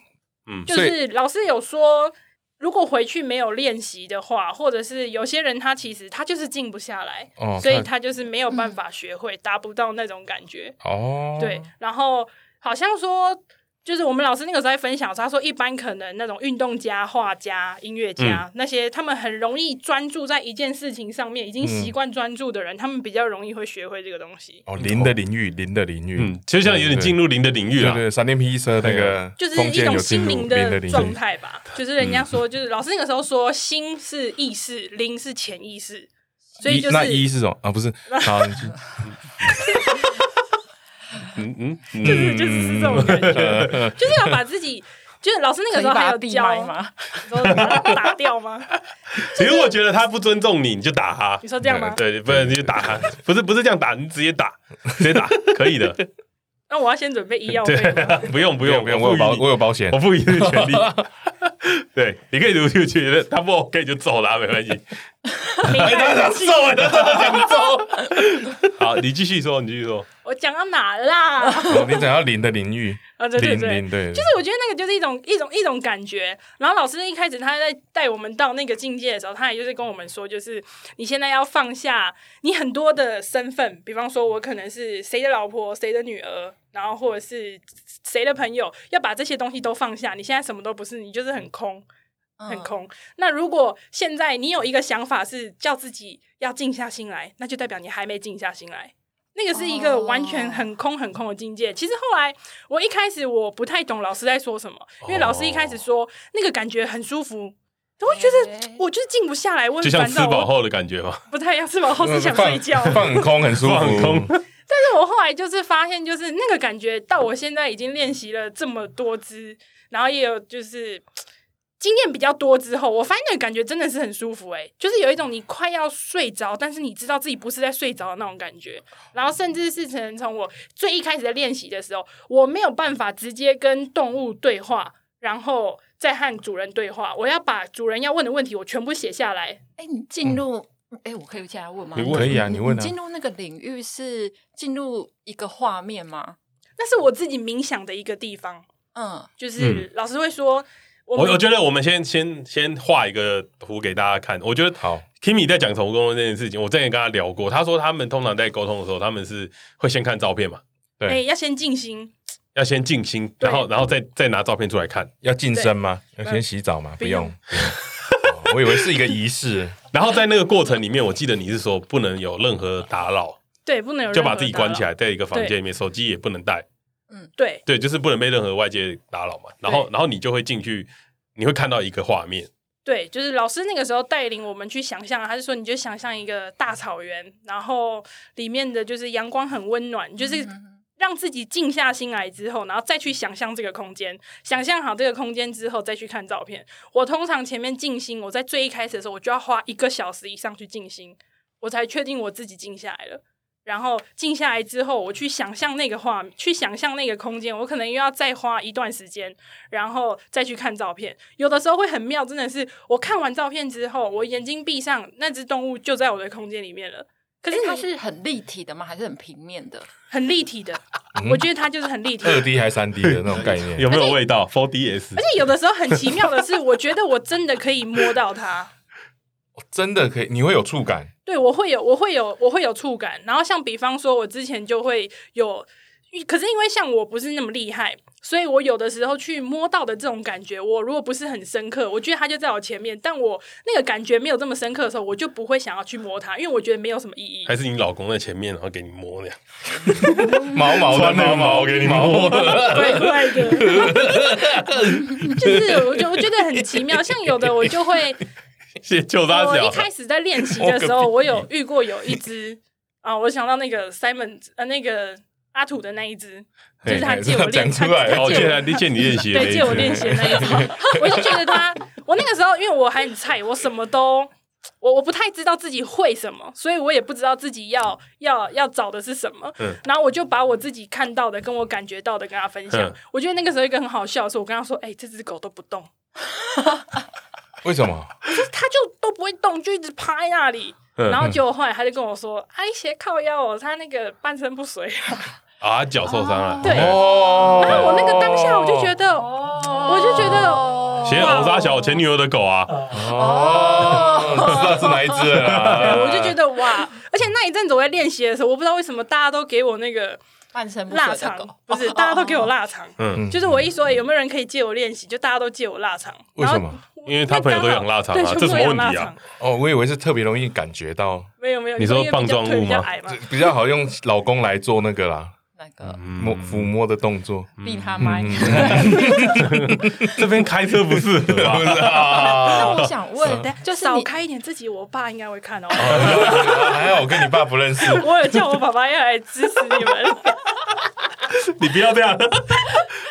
嗯，就是老师有说，如果回去没有练习的话，或者是有些人他其实他就是静不下来，哦，所以他就是没有办法学会，达不到那种感觉。哦，对，然后好像说。就是我们老师那个时候在分享，他说一般可能那种运动家、画家、音乐家、嗯、那些，他们很容易专注在一件事情上面，已经习惯专注的人，嗯、他们比较容易会学会这个东西。哦，零的领域，零的领域，嗯，就像有点进入零的领域了。对对，闪电霹雳车那个，就是一种心灵的状态吧。就是人家说，就是老师那个时候说，心是意识，灵是潜意识，所以就是那一是什么啊？不是，好。(laughs) 嗯嗯，就是就是这种感觉，(laughs) 就是要把自己，就是老师那个时候还有教吗？(laughs) 说打掉吗？(laughs) 其实我觉得他不尊重你，你就打他。你说这样吗？对，不然你就打他。不是不是这样打，你直接打，直接打，可以的。那我要先准备医药费。不用不用不用，我有保我有保险，我赋予你的权利。(laughs) 对，你可以读出去，他不 OK 就走了，没关系。(laughs) 他想揍，他真的想揍。(laughs) 好，你继续说，你继续说。我讲到哪啦？你讲到零的领域啊，对对对，就是我觉得那个就是一种一种一种感觉。然后老师一开始他在带我们到那个境界的时候，他也就是跟我们说，就是你现在要放下你很多的身份，比方说我可能是谁的老婆、谁的女儿，然后或者是谁的朋友，要把这些东西都放下。你现在什么都不是，你就是很空，很空。嗯、那如果现在你有一个想法是叫自己要静下心来，那就代表你还没静下心来。那个是一个完全很空很空的境界。其实后来我一开始我不太懂老师在说什么，因为老师一开始说那个感觉很舒服，我会觉得我就是静不下来，我就像吃饱后的感觉吗？不太一样，吃饱后是想睡觉，放很空很舒服。但是我后来就是发现，就是那个感觉到我现在已经练习了这么多支，然后也有就是。经验比较多之后，我发现那个感觉真的是很舒服诶，就是有一种你快要睡着，但是你知道自己不是在睡着的那种感觉。然后甚至是从从我最一开始在练习的时候，我没有办法直接跟动物对话，然后再和主人对话。我要把主人要问的问题我全部写下来。哎，你进入哎、嗯，我可以进来问吗？你可以啊，你问啊。进入那个领域是进入一个画面吗？那是我自己冥想的一个地方。嗯，就是老师会说，我我觉得我们先先先画一个图给大家看。我觉得好，Kimi 在讲宠物沟通这件事情，我之前跟他聊过，他说他们通常在沟通的时候，他们是会先看照片嘛，对，要先静心，要先静心，然后然后再再拿照片出来看，要净身吗？要先洗澡吗？不用，我以为是一个仪式。然后在那个过程里面，我记得你是说不能有任何打扰，对，不能有就把自己关起来，在一个房间里面，手机也不能带。嗯，对，对，就是不能被任何外界打扰嘛。然后，然后你就会进去，你会看到一个画面。对，就是老师那个时候带领我们去想象，他是说你就想象一个大草原，然后里面的就是阳光很温暖，就是让自己静下心来之后，然后再去想象这个空间，想象好这个空间之后再去看照片。我通常前面静心，我在最一开始的时候，我就要花一个小时以上去静心，我才确定我自己静下来了。然后静下来之后，我去想象那个画面，去想象那个空间，我可能又要再花一段时间，然后再去看照片。有的时候会很妙，真的是我看完照片之后，我眼睛闭上，那只动物就在我的空间里面了。可是它是很立体的吗？还是很平面的？很立体的，我觉得它就是很立体。二 D 还是三 D 的 (laughs) 那种概念？有没有味道？Four DS。而且有的时候很奇妙的是，我觉得我真的可以摸到它。真的可以，你会有触感。对，我会有，我会有，我会有触感。然后像比方说，我之前就会有，可是因为像我不是那么厉害，所以我有的时候去摸到的这种感觉，我如果不是很深刻，我觉得它就在我前面，但我那个感觉没有这么深刻的时候，我就不会想要去摸它，因为我觉得没有什么意义。还是你老公在前面，然后给你摸那样，(laughs) 毛毛的毛毛给你摸，(laughs) 怪怪的，就是我觉我觉得很奇妙，像有的我就会。(laughs) 就他我一开始在练习的时候，我有遇过有一只啊，我想到那个 Simon 呃，那个阿土的那一只，就是他借我练，出来，他借他借你练习，对，借我练习的那一只。(laughs) 我就觉得他，我那个时候因为我还很菜，我什么都我我不太知道自己会什么，所以我也不知道自己要要要找的是什么。嗯，然后我就把我自己看到的跟我感觉到的跟他分享。我觉得那个时候一个很好笑的是，我跟他说：“哎，这只狗都不动。(laughs) ”为什么？他就都不会动，就一直趴在那里。然后结果后来他就跟我说：“哎，斜靠腰哦，他那个半身不遂啊，(laughs) 脚受伤了。”对。然后我那个当下我就觉得，我就觉得，斜偶杀小前女友的狗啊。哦，知道是哪一只了。我就觉得哇，而且那一阵子我在练习的时候，我不知道为什么大家都给我那个。半身不遂的狗不是，大家都给我腊肠。嗯，就是我一说有没有人可以借我练习，就大家都借我腊肠。为什么？因为他朋友都养腊肠啊，这什么问题啊？哦，我以为是特别容易感觉到。没有没有，你说棒状物吗？比较好用老公来做那个啦，那个摸抚摸的动作，(laughs) 逼他麦。(laughs) 这边开车不是？(laughs) 那我想问，就是少开一点，自己我爸应该会看哦。还好我跟你爸不认识，我有叫我爸爸要来支持你们。你不要这样！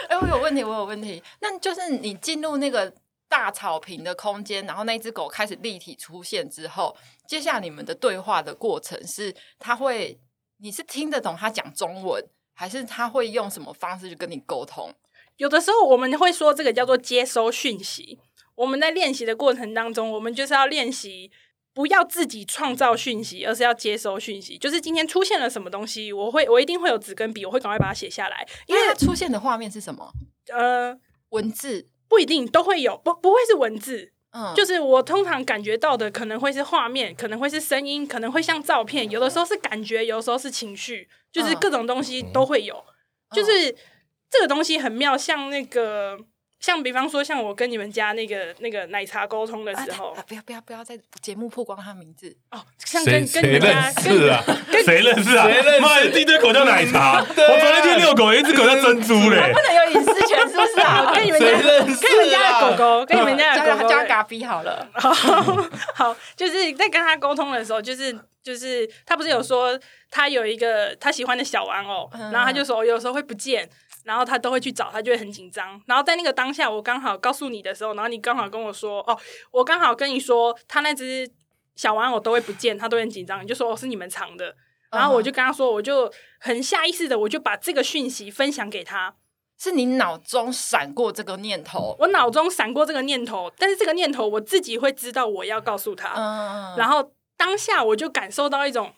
哎、欸，我有问题，我有问题。那就是你进入那个大草坪的空间，然后那只狗开始立体出现之后，接下来你们的对话的过程是，它会，你是听得懂他讲中文，还是他会用什么方式去跟你沟通？有的时候我们会说这个叫做接收讯息。我们在练习的过程当中，我们就是要练习。不要自己创造讯息，而是要接收讯息。就是今天出现了什么东西，我会我一定会有纸跟笔，我会赶快把它写下来。因为它出现的画面是什么？呃，文字不一定都会有，不不会是文字。嗯，就是我通常感觉到的可能会是画面，可能会是声音，可能会像照片。有的时候是感觉，有的时候是情绪，就是各种东西都会有。嗯，就是这个东西很妙，像那个。像比方说，像我跟你们家那个那个奶茶沟通的时候，不要不要不要在节目曝光他名字哦。像跟跟你们家是啊，谁认识啊？谁认识？妈，一堆狗叫奶茶。我昨天去遛狗，有一只狗叫珍珠嘞。不能有隐私权，是不是啊？跟你们家跟你们家的狗狗，跟你们家的狗狗叫嘎比好了。(laughs) 好，就是在跟他沟通的时候，就是就是他不是有说他有一个他喜欢的小玩偶，然后他就说有时候会不见。然后他都会去找，他就会很紧张。然后在那个当下，我刚好告诉你的时候，然后你刚好跟我说：“哦，我刚好跟你说，他那只小玩偶都会不见，他都很紧张。”你就说：“哦，是你们藏的。”然后我就跟他说：“我就很下意识的，我就把这个讯息分享给他。”是你脑中闪过这个念头？我脑中闪过这个念头，但是这个念头我自己会知道我要告诉他。嗯。然后当下我就感受到一种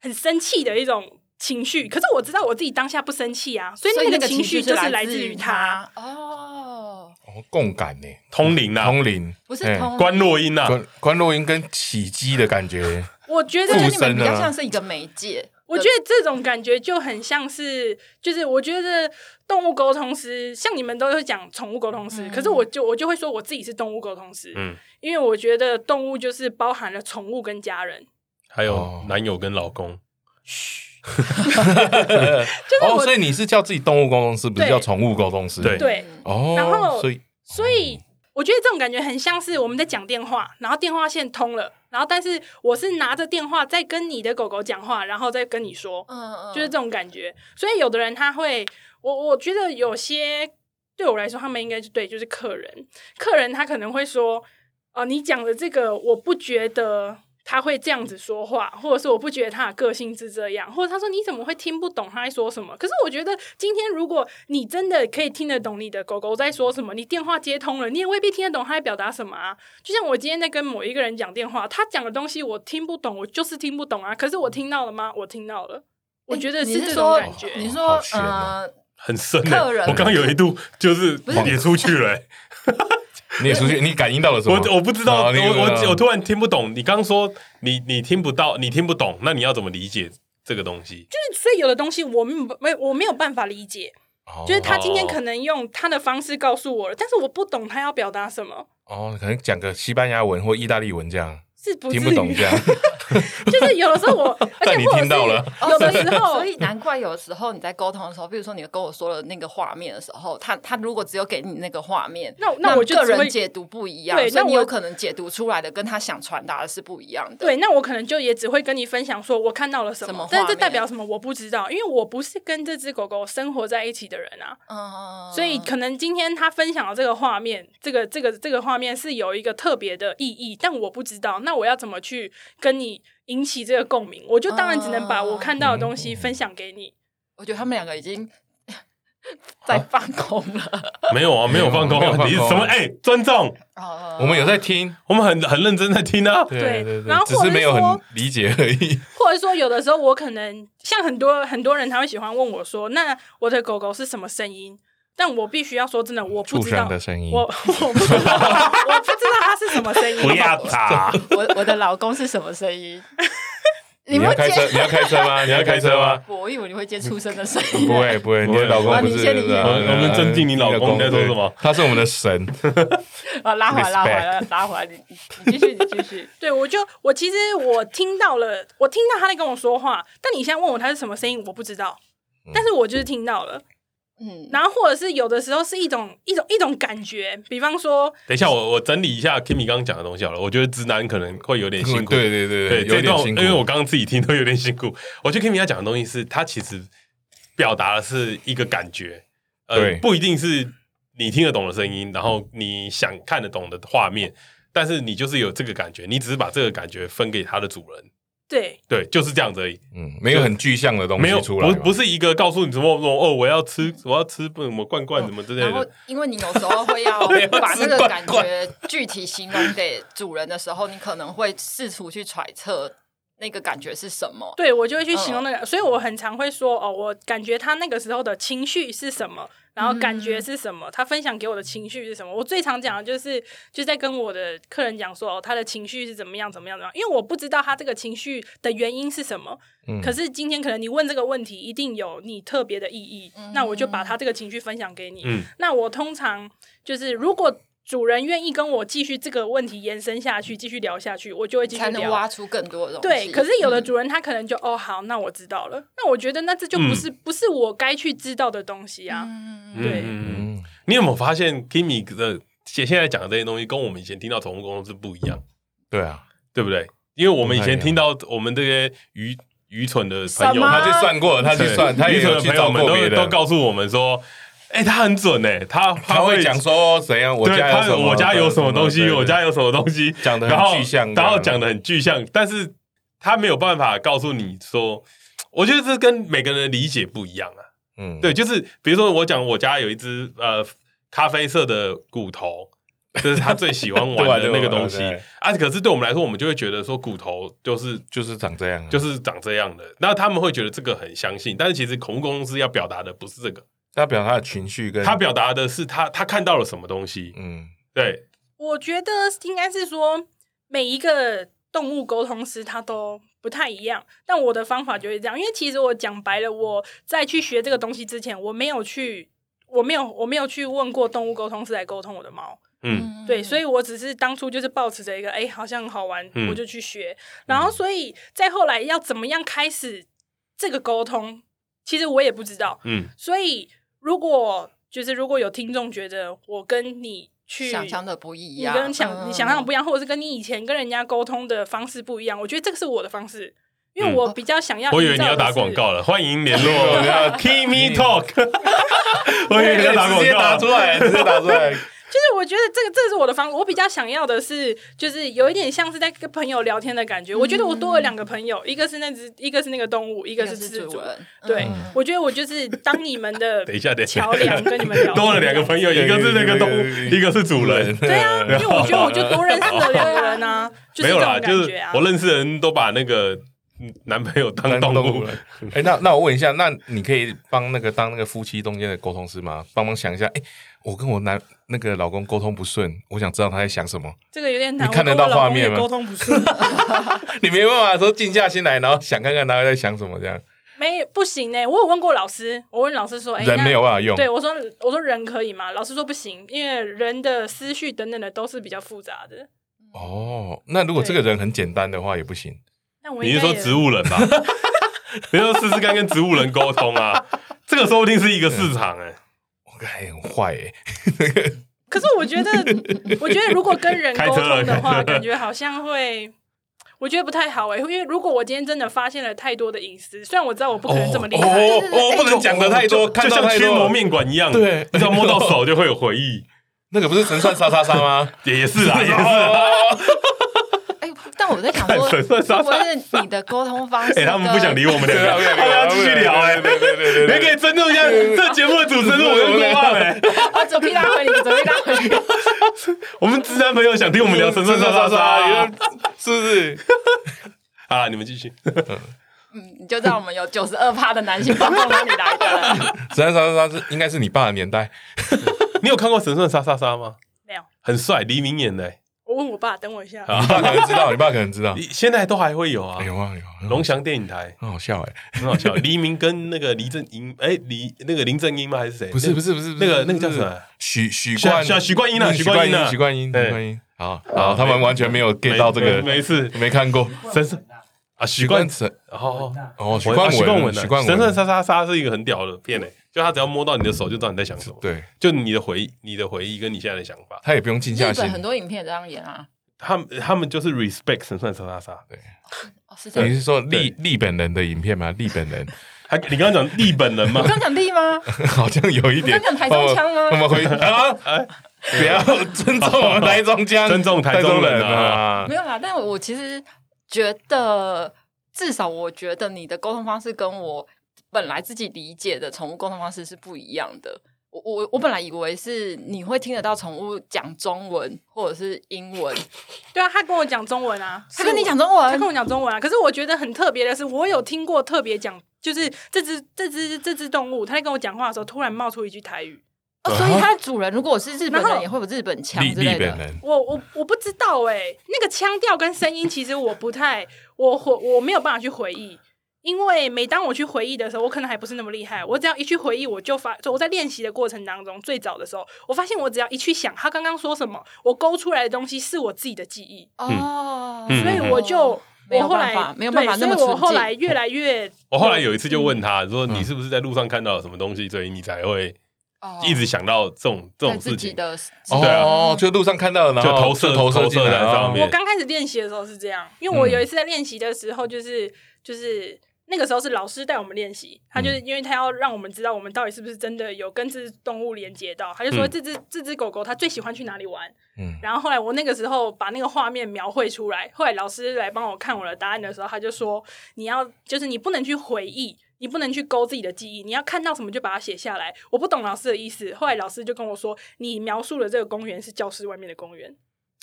很生气的一种。情绪，可是我知道我自己当下不生气啊，所以那个情绪就是来自于他。哦。哦，共感呢，通灵啊，通灵。不是通观落音啊，观落音跟起机的感觉，我觉得你们比较像是一个媒介。我觉得这种感觉就很像是，就是我觉得动物沟通师，像你们都会讲宠物沟通师，可是我就我就会说我自己是动物沟通师，嗯，因为我觉得动物就是包含了宠物跟家人，还有男友跟老公。哦，(laughs) 所以你是叫自己动物沟通师，不是叫宠物沟通师？对对。哦，然后所以所以我觉得这种感觉很像是我们在讲电话，然后电话线通了，然后但是我是拿着电话在跟你的狗狗讲话，然后再跟你说，嗯嗯，就是这种感觉。所以有的人他会，我我觉得有些对我来说，他们应该是对，就是客人，客人他可能会说，哦，你讲的这个我不觉得。他会这样子说话，或者是我不觉得他的个性是这样，或者他说你怎么会听不懂他在说什么？可是我觉得今天如果你真的可以听得懂你的狗狗在说什么，你电话接通了，你也未必听得懂他在表达什么啊。就像我今天在跟某一个人讲电话，他讲的东西我听不懂，我就是听不懂啊。可是我听到了吗？我听到了。我觉得是这种感觉。你说呃，很深。客人，我刚刚有一度就是也出去了。(laughs) (laughs) 你也出去，你感应到了什么？我我不知道，我我我突然听不懂。你刚刚说你你听不到，你听不懂，那你要怎么理解这个东西？就是所以有的东西我没没我没有办法理解，就是他今天可能用他的方式告诉我了，但是我不懂他要表达什么。哦，可能讲个西班牙文或意大利文这样。是不听不懂这样，(laughs) 就是有的时候我，(laughs) 而且你听到了，有的时候，所以难怪有的时候你在沟通的时候，比如说你跟我说了那个画面的时候，他他如果只有给你那个画面，那那我就个人解读不一样，对，所以你有可能解读出来的跟他想传达的是不一样的。对，那我可能就也只会跟你分享说我看到了什么，但是这代表什么我不知道，因为我不是跟这只狗狗生活在一起的人啊，嗯，所以可能今天他分享的这个画面，这个这个这个画面是有一个特别的意义，但我不知道，那我要怎么去？跟你引起这个共鸣，我就当然只能把我看到的东西分享给你。嗯、我觉得他们两个已经 (laughs) 在放空了。(laughs) 没有啊，没有放空，你什么？哎、欸，尊重。我们有在听，我们很很认真在听啊。对对对，然后只是没有很理解而已。(laughs) 或者说，有的时候我可能像很多很多人，他会喜欢问我说：“那我的狗狗是什么声音？”但我必须要说真的，我不知道的声音，我 (laughs) 我不知道，(laughs) 我不知道它是什么声音。不要打我，(laughs) 我的老公是什么声音？你要开车？你要开车吗？你要开车吗？我以为你会接出生的声音。不会不会，你的老公不是。我们尊敬你老公在说什么？他是我们的神。啊，拉回来，拉回来，拉回来，你你继续，你继续。对，我就我其实我听到了，我听到他在跟我说话，但你现在问我他是什么声音，我不知道，但是我就是听到了。嗯，然后或者是有的时候是一种一种一种感觉，比方说，等一下我我整理一下 Kimi 刚刚讲的东西好了。我觉得直男可能会有点辛苦，对对对对，这段因为我刚刚自己听都有点辛苦。我觉得 Kimi 要讲的东西是，他其实表达的是一个感觉，呃，不一定是你听得懂的声音，然后你想看得懂的画面，但是你就是有这个感觉，你只是把这个感觉分给他的主人。对对，就是这样子而已。嗯，没有很具象的东西出来，不不是一个告诉你什么哦，我要吃，我要吃不什么罐罐什么之类的。然后，因为你有时候会要把那个感觉具体形容给主人的时候，你可能会试图去揣测那个感觉是什么。对，我就会去形容那个，所以我很常会说哦，我感觉他那个时候的情绪是什么。然后感觉是什么？他分享给我的情绪是什么？我最常讲的就是，就在跟我的客人讲说，哦，他的情绪是怎么样，怎么样，怎么样？因为我不知道他这个情绪的原因是什么。嗯。可是今天可能你问这个问题，一定有你特别的意义。嗯。那我就把他这个情绪分享给你。嗯。那我通常就是如果。主人愿意跟我继续这个问题延伸下去，继续聊下去，我就会继续能挖出更多的东西。对，可是有的主人他可能就、嗯、哦好，那我知道了。那我觉得那这就不是、嗯、不是我该去知道的东西啊。嗯、对、嗯，你有没有发现 Kimi 的现现在讲的这些东西，跟我们以前听到宠物沟通是不一样？对啊，对不对？因为我们以前听到我们这些愚愚蠢的朋友，他去算过了，他去算，他愚蠢的朋友们都都告诉我们说。哎、欸，他很准哎，他他会讲说怎样？我家有什么？我家有什么东西？我家有什么东西？讲的很具象，然后讲的很具象，但是他没有办法告诉你说，我觉得这跟每个人的理解不一样啊。嗯，对，就是比如说我讲我家有一只呃咖啡色的骨头，这是他最喜欢玩的 (laughs) 那个东西啊。可是对我们来说，我们就会觉得说骨头就是就是长这样，就是长这样的。那他们会觉得这个很相信，但是其实恐怖公司要表达的不是这个，他表达他的情绪，跟他表达的是他他看到了什么东西。嗯，对，我觉得应该是说每一个动物沟通师他都不太一样，但我的方法就是这样，因为其实我讲白了，我在去学这个东西之前，我没有去，我没有，我没有去问过动物沟通师来沟通我的猫，嗯，对，所以我只是当初就是抱持着一个，哎、欸，好像很好玩，嗯、我就去学，然后所以再后来要怎么样开始这个沟通，其实我也不知道，嗯，所以如果就是如果有听众觉得我跟你。去想象的不一样，你跟想你想象的不一样，或者是跟你以前跟人家沟通的方式不一样。我觉得这个是我的方式，因为我比较想要。(laughs) (laughs) 我以为你要打广告了，欢迎联络 Kimi Talk。我以为你要打广告，直接打出来，直接打出来。就是我觉得这个这是我的方，我比较想要的是，就是有一点像是在跟朋友聊天的感觉。我觉得我多了两个朋友，一个是那只，一个是那个动物，一个是饲主。对，我觉得我就是当你们的 (laughs) 等一下桥梁，跟你们聊。多了两个朋友，一个是那个动物，一个是主人。对啊，因为我觉得我就多认识了两个人啊。没有啦，就是我认识的人都把那个男朋友当动物了。哎，那那我问一下，那你可以帮那个当那个夫妻中间的沟通师吗？帮忙想一下，哎。我跟我男那个老公沟通不顺，我想知道他在想什么。这个有点难，你看得到画面吗？沟通不顺，(laughs) 你没办法说静下心来，然后想看看他在想什么这样。没不行呢、欸，我有问过老师，我问老师说，哎、欸，人没有办法用。对我说，我说人可以吗？老师说不行，因为人的思绪等等的都是比较复杂的。哦，那如果这个人很简单的话也不行。你是说植物人吧？比如说试试看跟植物人沟通啊，这个说不定是一个市场哎、欸。还很坏哎，可是我觉得，(laughs) 我觉得如果跟人沟通的话，(laughs) 感觉好像会，我觉得不太好哎。因为如果我今天真的发现了太多的隐私，虽然我知道我不可能这么厉害，哦，不能讲的太多，就像驱魔面馆一样，对，只要摸到手就会有回忆。(laughs) 那个不是神算杀杀杀吗？也是啊，也是。但我在想说，(laughs) 会不会是你的沟通方式？(laughs) 哎，他们不想理我们两个，(laughs) 他们要继续聊哎，对对对对，你可以尊重一下这节目的主持人，我跟说话哎，啊，左屁拉回你，左屁拉回你。我们直男朋友想听我们聊神算沙沙沙，是不是？啊，你们继续。嗯，你就知道我们有九十二趴的男性观众哪里来的？神算沙沙沙是应该是你爸的年代。你有看过神算沙沙沙吗？没有，很帅，黎明演的。我问我爸，等我一下。(laughs) 你爸可能知道，你爸可能知道。(laughs) 现在都还会有啊，有啊有。龙翔电影台很好笑哎，很好笑。黎明跟那个黎正英，哎，黎那个林正英吗？还是谁？不是不是不是，那个那个叫什么？许许冠，许冠英啊，许冠英，许冠英，许冠英。好，好，他们完全没有 get 到这个，没事，没看过。神算啊，许冠成，哦哦，许冠许冠文，许冠文。神算沙沙沙是一个很屌的片诶。就他只要摸到你的手，就知道你在想什么。对，就你的回忆，你的回忆跟你现在的想法，他也不用静下心。日本很多影片这样演啊。他们他们就是 respect 神算沙沙沙，对。你是说立立本人的影片吗？立本人，(laughs) 还你刚刚讲利本人吗？我刚讲利吗？(laughs) 好像有一点。我刚讲台中腔吗？我们回 (laughs) 啊，哎，不要尊重我们台中腔，尊重台中人啊。没有啦，但我其实觉得，至少我觉得你的沟通方式跟我本来自己理解的宠物沟通方式是不一样的。我我我本来以为是你会听得到宠物讲中文或者是英文，(laughs) 对啊，他跟我讲中文啊，(laughs) 他跟你讲中文，他跟我讲中文啊。可是我觉得很特别的是，我有听过特别讲，就是这只这只这只动物，它在跟我讲话的时候，突然冒出一句台语。哦，所以它的主人如果是日本人，也会有日本腔之类的。我我我不知道哎、欸，那个腔调跟声音，其实我不太，我回我没有办法去回忆。因为每当我去回忆的时候，我可能还不是那么厉害。我只要一去回忆，我就发，就我在练习的过程当中，最早的时候，我发现我只要一去想他刚刚说什么，我勾出来的东西是我自己的记忆。哦，所以我就我后来没有办法那么，所以我后来越来越，(laughs) 我后来有一次就问他说：“你是不是在路上看到了什么东西，所以你才会一直想到这种这种事情？”的对啊，就路上看到了，就投射投射在上面。我刚开始练习的时候是这样，因为我有一次在练习的时候，就是就是。那个时候是老师带我们练习，他就是因为他要让我们知道我们到底是不是真的有跟这只动物连接到，他就说这只这只狗狗它最喜欢去哪里玩。嗯，然后后来我那个时候把那个画面描绘出来，后来老师来帮我看我的答案的时候，他就说你要就是你不能去回忆，你不能去勾自己的记忆，你要看到什么就把它写下来。我不懂老师的意思，后来老师就跟我说，你描述的这个公园是教室外面的公园。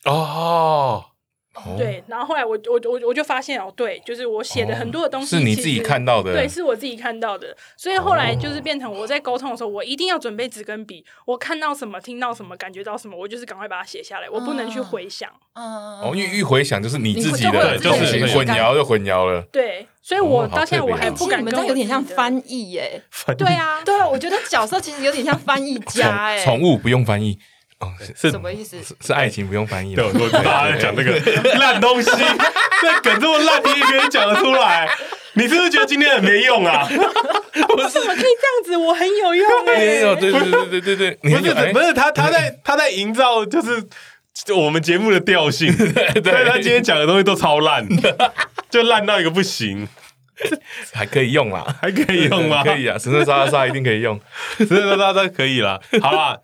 哦。对，然后后来我我我我就发现哦，对，就是我写的很多的东西是你自己看到的，对，是我自己看到的，所以后来就是变成我在沟通的时候，我一定要准备纸跟笔，我看到什么、听到什么、感觉到什么，我就是赶快把它写下来，我不能去回想。嗯，哦，因为一回想就是你自己的，就是混淆就混淆了。对，所以我到现在我还不敢。你们这有点像翻译耶？对啊，对啊，我觉得角色其实有点像翻译家哎。宠物不用翻译。哦，是什么意思？是爱情不用翻译。对，我知道他在讲这个烂东西，这梗这么烂，你也可以讲得出来。你是不是觉得今天很没用啊？(laughs) 不是，怎么可以这样子？我很有用哎！没有，对对对对对对，不是不是他他在他在营造就是我们节目的调性。(laughs) 对，他今天讲的东西都超烂，就烂到一个不行，(laughs) 还可以用啦，还可以用吗？可以啊，神神沙沙一定可以用，神神沙沙都可以啦。好啦。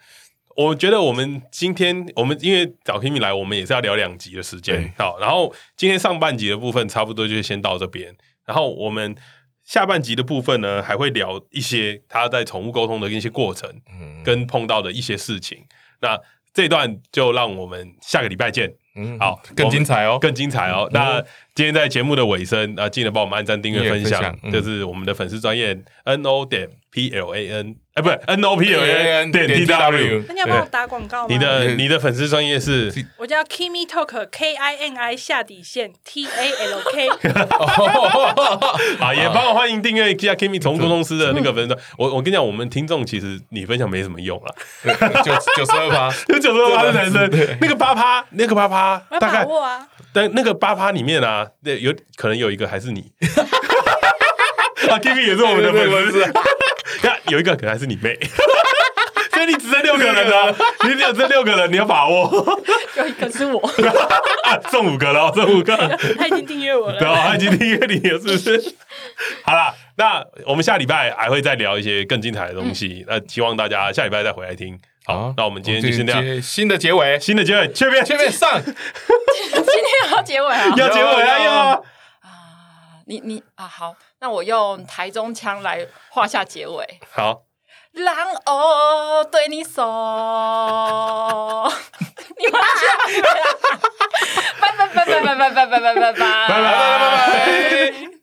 我觉得我们今天我们因为找 Kimi 来，我们也是要聊两集的时间，好，然后今天上半集的部分差不多就先到这边，然后我们下半集的部分呢，还会聊一些他在宠物沟通的一些过程，跟碰到的一些事情。那这段就让我们下个礼拜见，嗯，好，更精彩哦，更精彩哦。那今天在节目的尾声啊，记得帮我们按赞、订阅、分享，就是我们的粉丝专业 N O 点 P L A N。哎，不是 N O P L A N 点 T W，那你要帮我打广告吗？你的你的粉丝专业是？我叫 Kimi Talk K I N I 下底线 T A L K。(laughs) 啊，也帮我欢迎订阅一下 Kimi 从公公司的那个粉丝。我我跟你讲，我们听众其实你分享没什么用了，九九十二趴，有 (laughs) 九十二趴的男生，那个八趴，那个八趴，大概但那个八趴里面啊，对，有可能有一个还是你。(laughs) 啊，Kimi 也是我们的粉丝。(laughs) 看，有一个可能还是你妹，(laughs) 所以你只剩六个人了，你只有这六个人，你要把握。有一个是我，送五个了，送五个。他已经订阅我了，对，他已经订阅你了，是不是？好了，那我们下礼拜还会再聊一些更精彩的东西，那希望大家下礼拜再回来听。好，那我们今天就先这样，新的结尾，新的结尾，前面前面上，今天要结尾啊，要结尾啊，要。啊，你你啊，好。那我用台中腔来画下结尾。好，让我对你说，你们去，拜拜拜拜拜拜。拜拜拜拜拜拜。